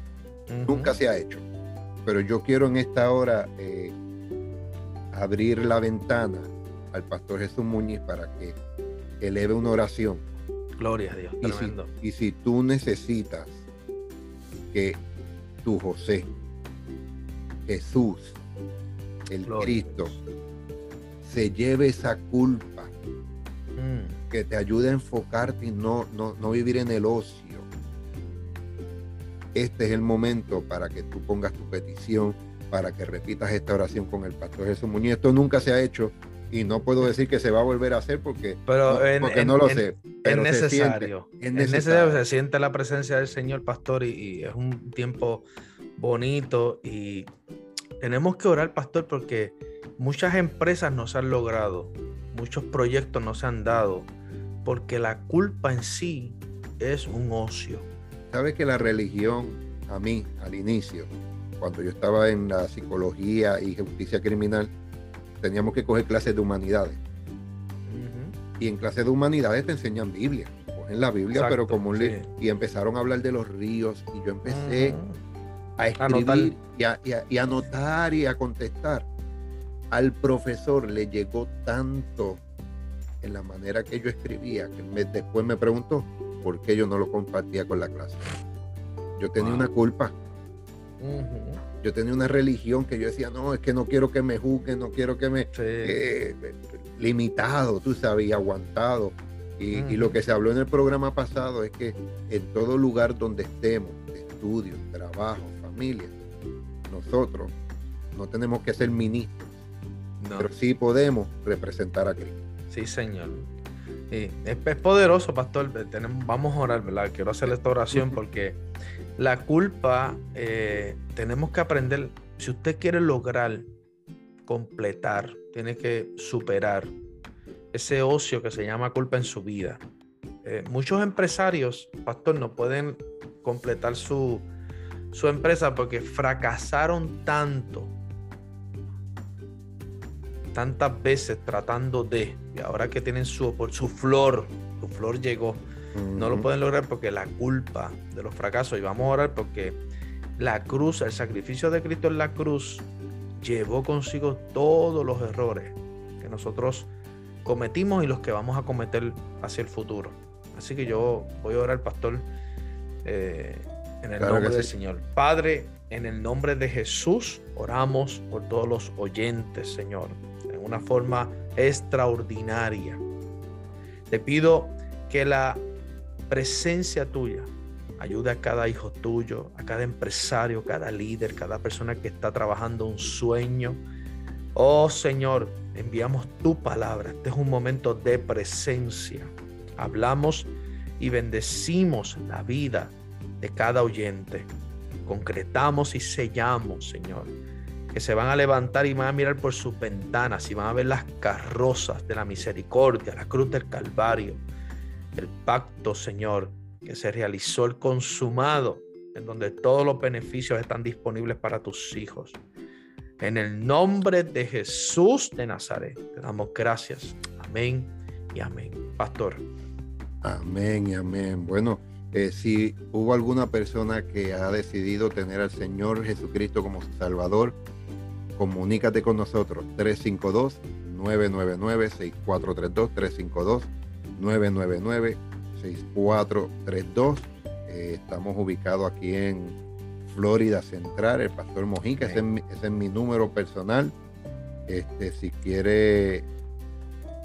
Nunca se ha hecho. Pero yo quiero en esta hora eh, abrir la ventana al pastor Jesús Muñiz para que eleve una oración. Gloria a Dios. Y si, y si tú necesitas que tu José, Jesús, el Cristo, se lleve esa culpa, mm. que te ayude a enfocarte y no, no, vivir en el ocio. Este es el momento para que tú pongas tu petición, para que repitas esta oración con el pastor Jesús Muñoz. Esto nunca se ha hecho y no puedo decir que se va a volver a hacer porque, pero no, porque no lo sé. Pero es necesario. es, necesario. Se siente la presencia del Señor Pastor y es un tiempo bonito y tenemos que orar, pastor, porque muchas empresas no se han logrado, muchos proyectos no se han dado, porque la culpa en sí es un ocio. Sabes que la religión, a mí, al inicio, cuando yo estaba en la psicología y justicia criminal, teníamos que coger clases de humanidades. Y en clases de humanidades te enseñan Biblia. Cogen la Biblia, pero como un Y empezaron a hablar de los ríos. Y yo empecé a escribir y a, y, anotar y a contestar. Al profesor le llegó tanto en la manera que yo escribía que después me preguntó por qué yo no lo compartía con la clase. Yo tenía una culpa. Yo tenía una religión que yo decía, no, es que no quiero que me juzguen, no quiero que me... Eh, limitado, tú sabes, aguantado. Y, y, lo que se habló en el programa pasado es que en todo lugar donde estemos, estudio, trabajo, nosotros no tenemos que ser ministros, pero sí podemos representar a Cristo. Sí, Señor. es, poderoso, pastor. Tenemos, vamos a orar, ¿verdad? Quiero hacer esta oración porque la culpa eh, tenemos que aprender. Si usted quiere lograr completar, tiene que superar ese ocio que se llama culpa en su vida. Eh, muchos empresarios, pastor, no pueden completar su, su empresa porque fracasaron tanto, tantas veces tratando de, y ahora que tienen su, su flor, su flor llegó, no lo pueden lograr porque la culpa de los fracasos, y vamos a orar porque la cruz, el sacrificio de Cristo en la cruz, llevó consigo todos los errores que nosotros cometimos y los que vamos a cometer hacia el futuro. Así que yo voy a orar, pastor. Eh, en el nombre del Señor. Padre, en el nombre de Jesús, oramos por todos los oyentes, Señor, en una forma extraordinaria. Te pido que la presencia tuya ayude a cada hijo tuyo, a cada empresario, cada líder, cada persona que está trabajando un sueño. Oh Señor, enviamos tu palabra. Este es un momento de presencia. Hablamos y bendecimos la vida de cada oyente. Concretamos y sellamos, Señor, que se van a levantar y van a mirar por sus ventanas y van a ver las carrozas de la misericordia, la cruz del Calvario, el pacto, Señor, que se realizó el consumado, en donde todos los beneficios están disponibles para tus hijos. En el nombre de Jesús de Nazaret, te damos gracias. Amén y amén. Pastor. Amén y amén. Bueno, eh, si hubo alguna persona que ha decidido tener al Señor Jesucristo como su Salvador, comunícate con nosotros 352-999-6432, 352-999-6432. Eh, estamos ubicados aquí en Florida Central, el Pastor Mojica, ese es, mi, número personal. Este, si quiere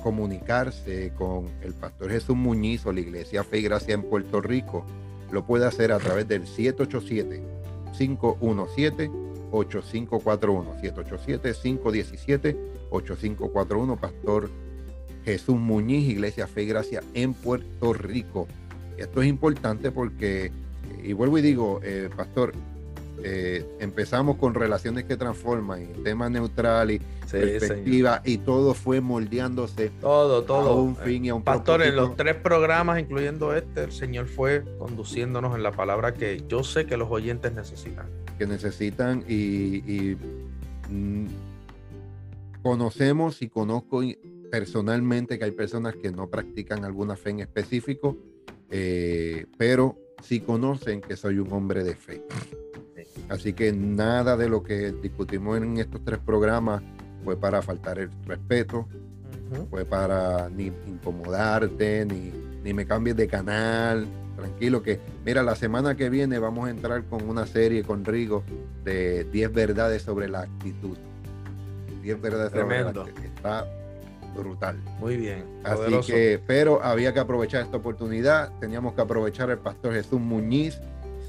comunicarse con el Pastor Jesús Muñiz o la Iglesia Fe y Gracia en Puerto Rico, lo puede hacer a través del 787 517 8541 787 517 8541 Pastor Jesús Muñiz, Iglesia Fe y Gracia en Puerto Rico. Esto es importante porque, y vuelvo y digo, eh, Pastor, eh, empezamos con relaciones que transforman y tema neutral y perspectiva y todo fue moldeándose todo todo. a un fin y a un pastor en los tres programas incluyendo este el señor fue conduciéndonos en la palabra que yo sé que los oyentes necesitan. Que necesitan y, mm, conocemos y conozco personalmente que hay personas que no practican alguna fe en específico eh, pero sí conocen que soy un hombre de fe Así que nada de lo que discutimos en estos tres programas fue para faltar el respeto, fue para ni incomodarte, ni, ni me cambies de canal. Tranquilo que, mira, la semana que viene vamos a entrar con una serie con Rigo de 10 verdades sobre la actitud. 10 verdades sobre la actitud. Está brutal. Muy bien. Así que, pero había que aprovechar esta oportunidad. Teníamos que aprovechar el pastor Jesús Muñiz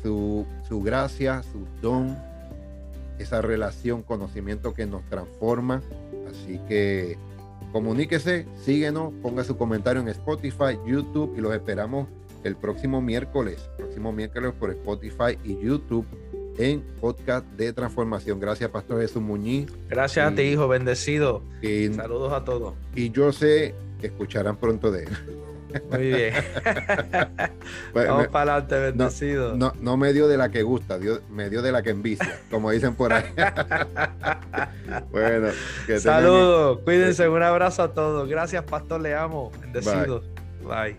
su, gracia, su don, esa relación, conocimiento que nos transforma. Así que comuníquese, síguenos, ponga su comentario en Spotify, YouTube y los esperamos el próximo miércoles, próximo miércoles por Spotify y YouTube en podcast de transformación. Gracias, Pastor Jesús Muñiz. Gracias a ti, hijo, bendecido. Y, Saludos a todos. Y yo sé que escucharán pronto de él. Muy bien. *laughs* Vamos para adelante, bendecido. No, no, me dio de la que gusta, dio, me dio de la que envicia, como dicen por ahí. *laughs* bueno, saludos, cuídense, un abrazo a todos. Gracias, Pastor, le amo. Bendecido. Bye.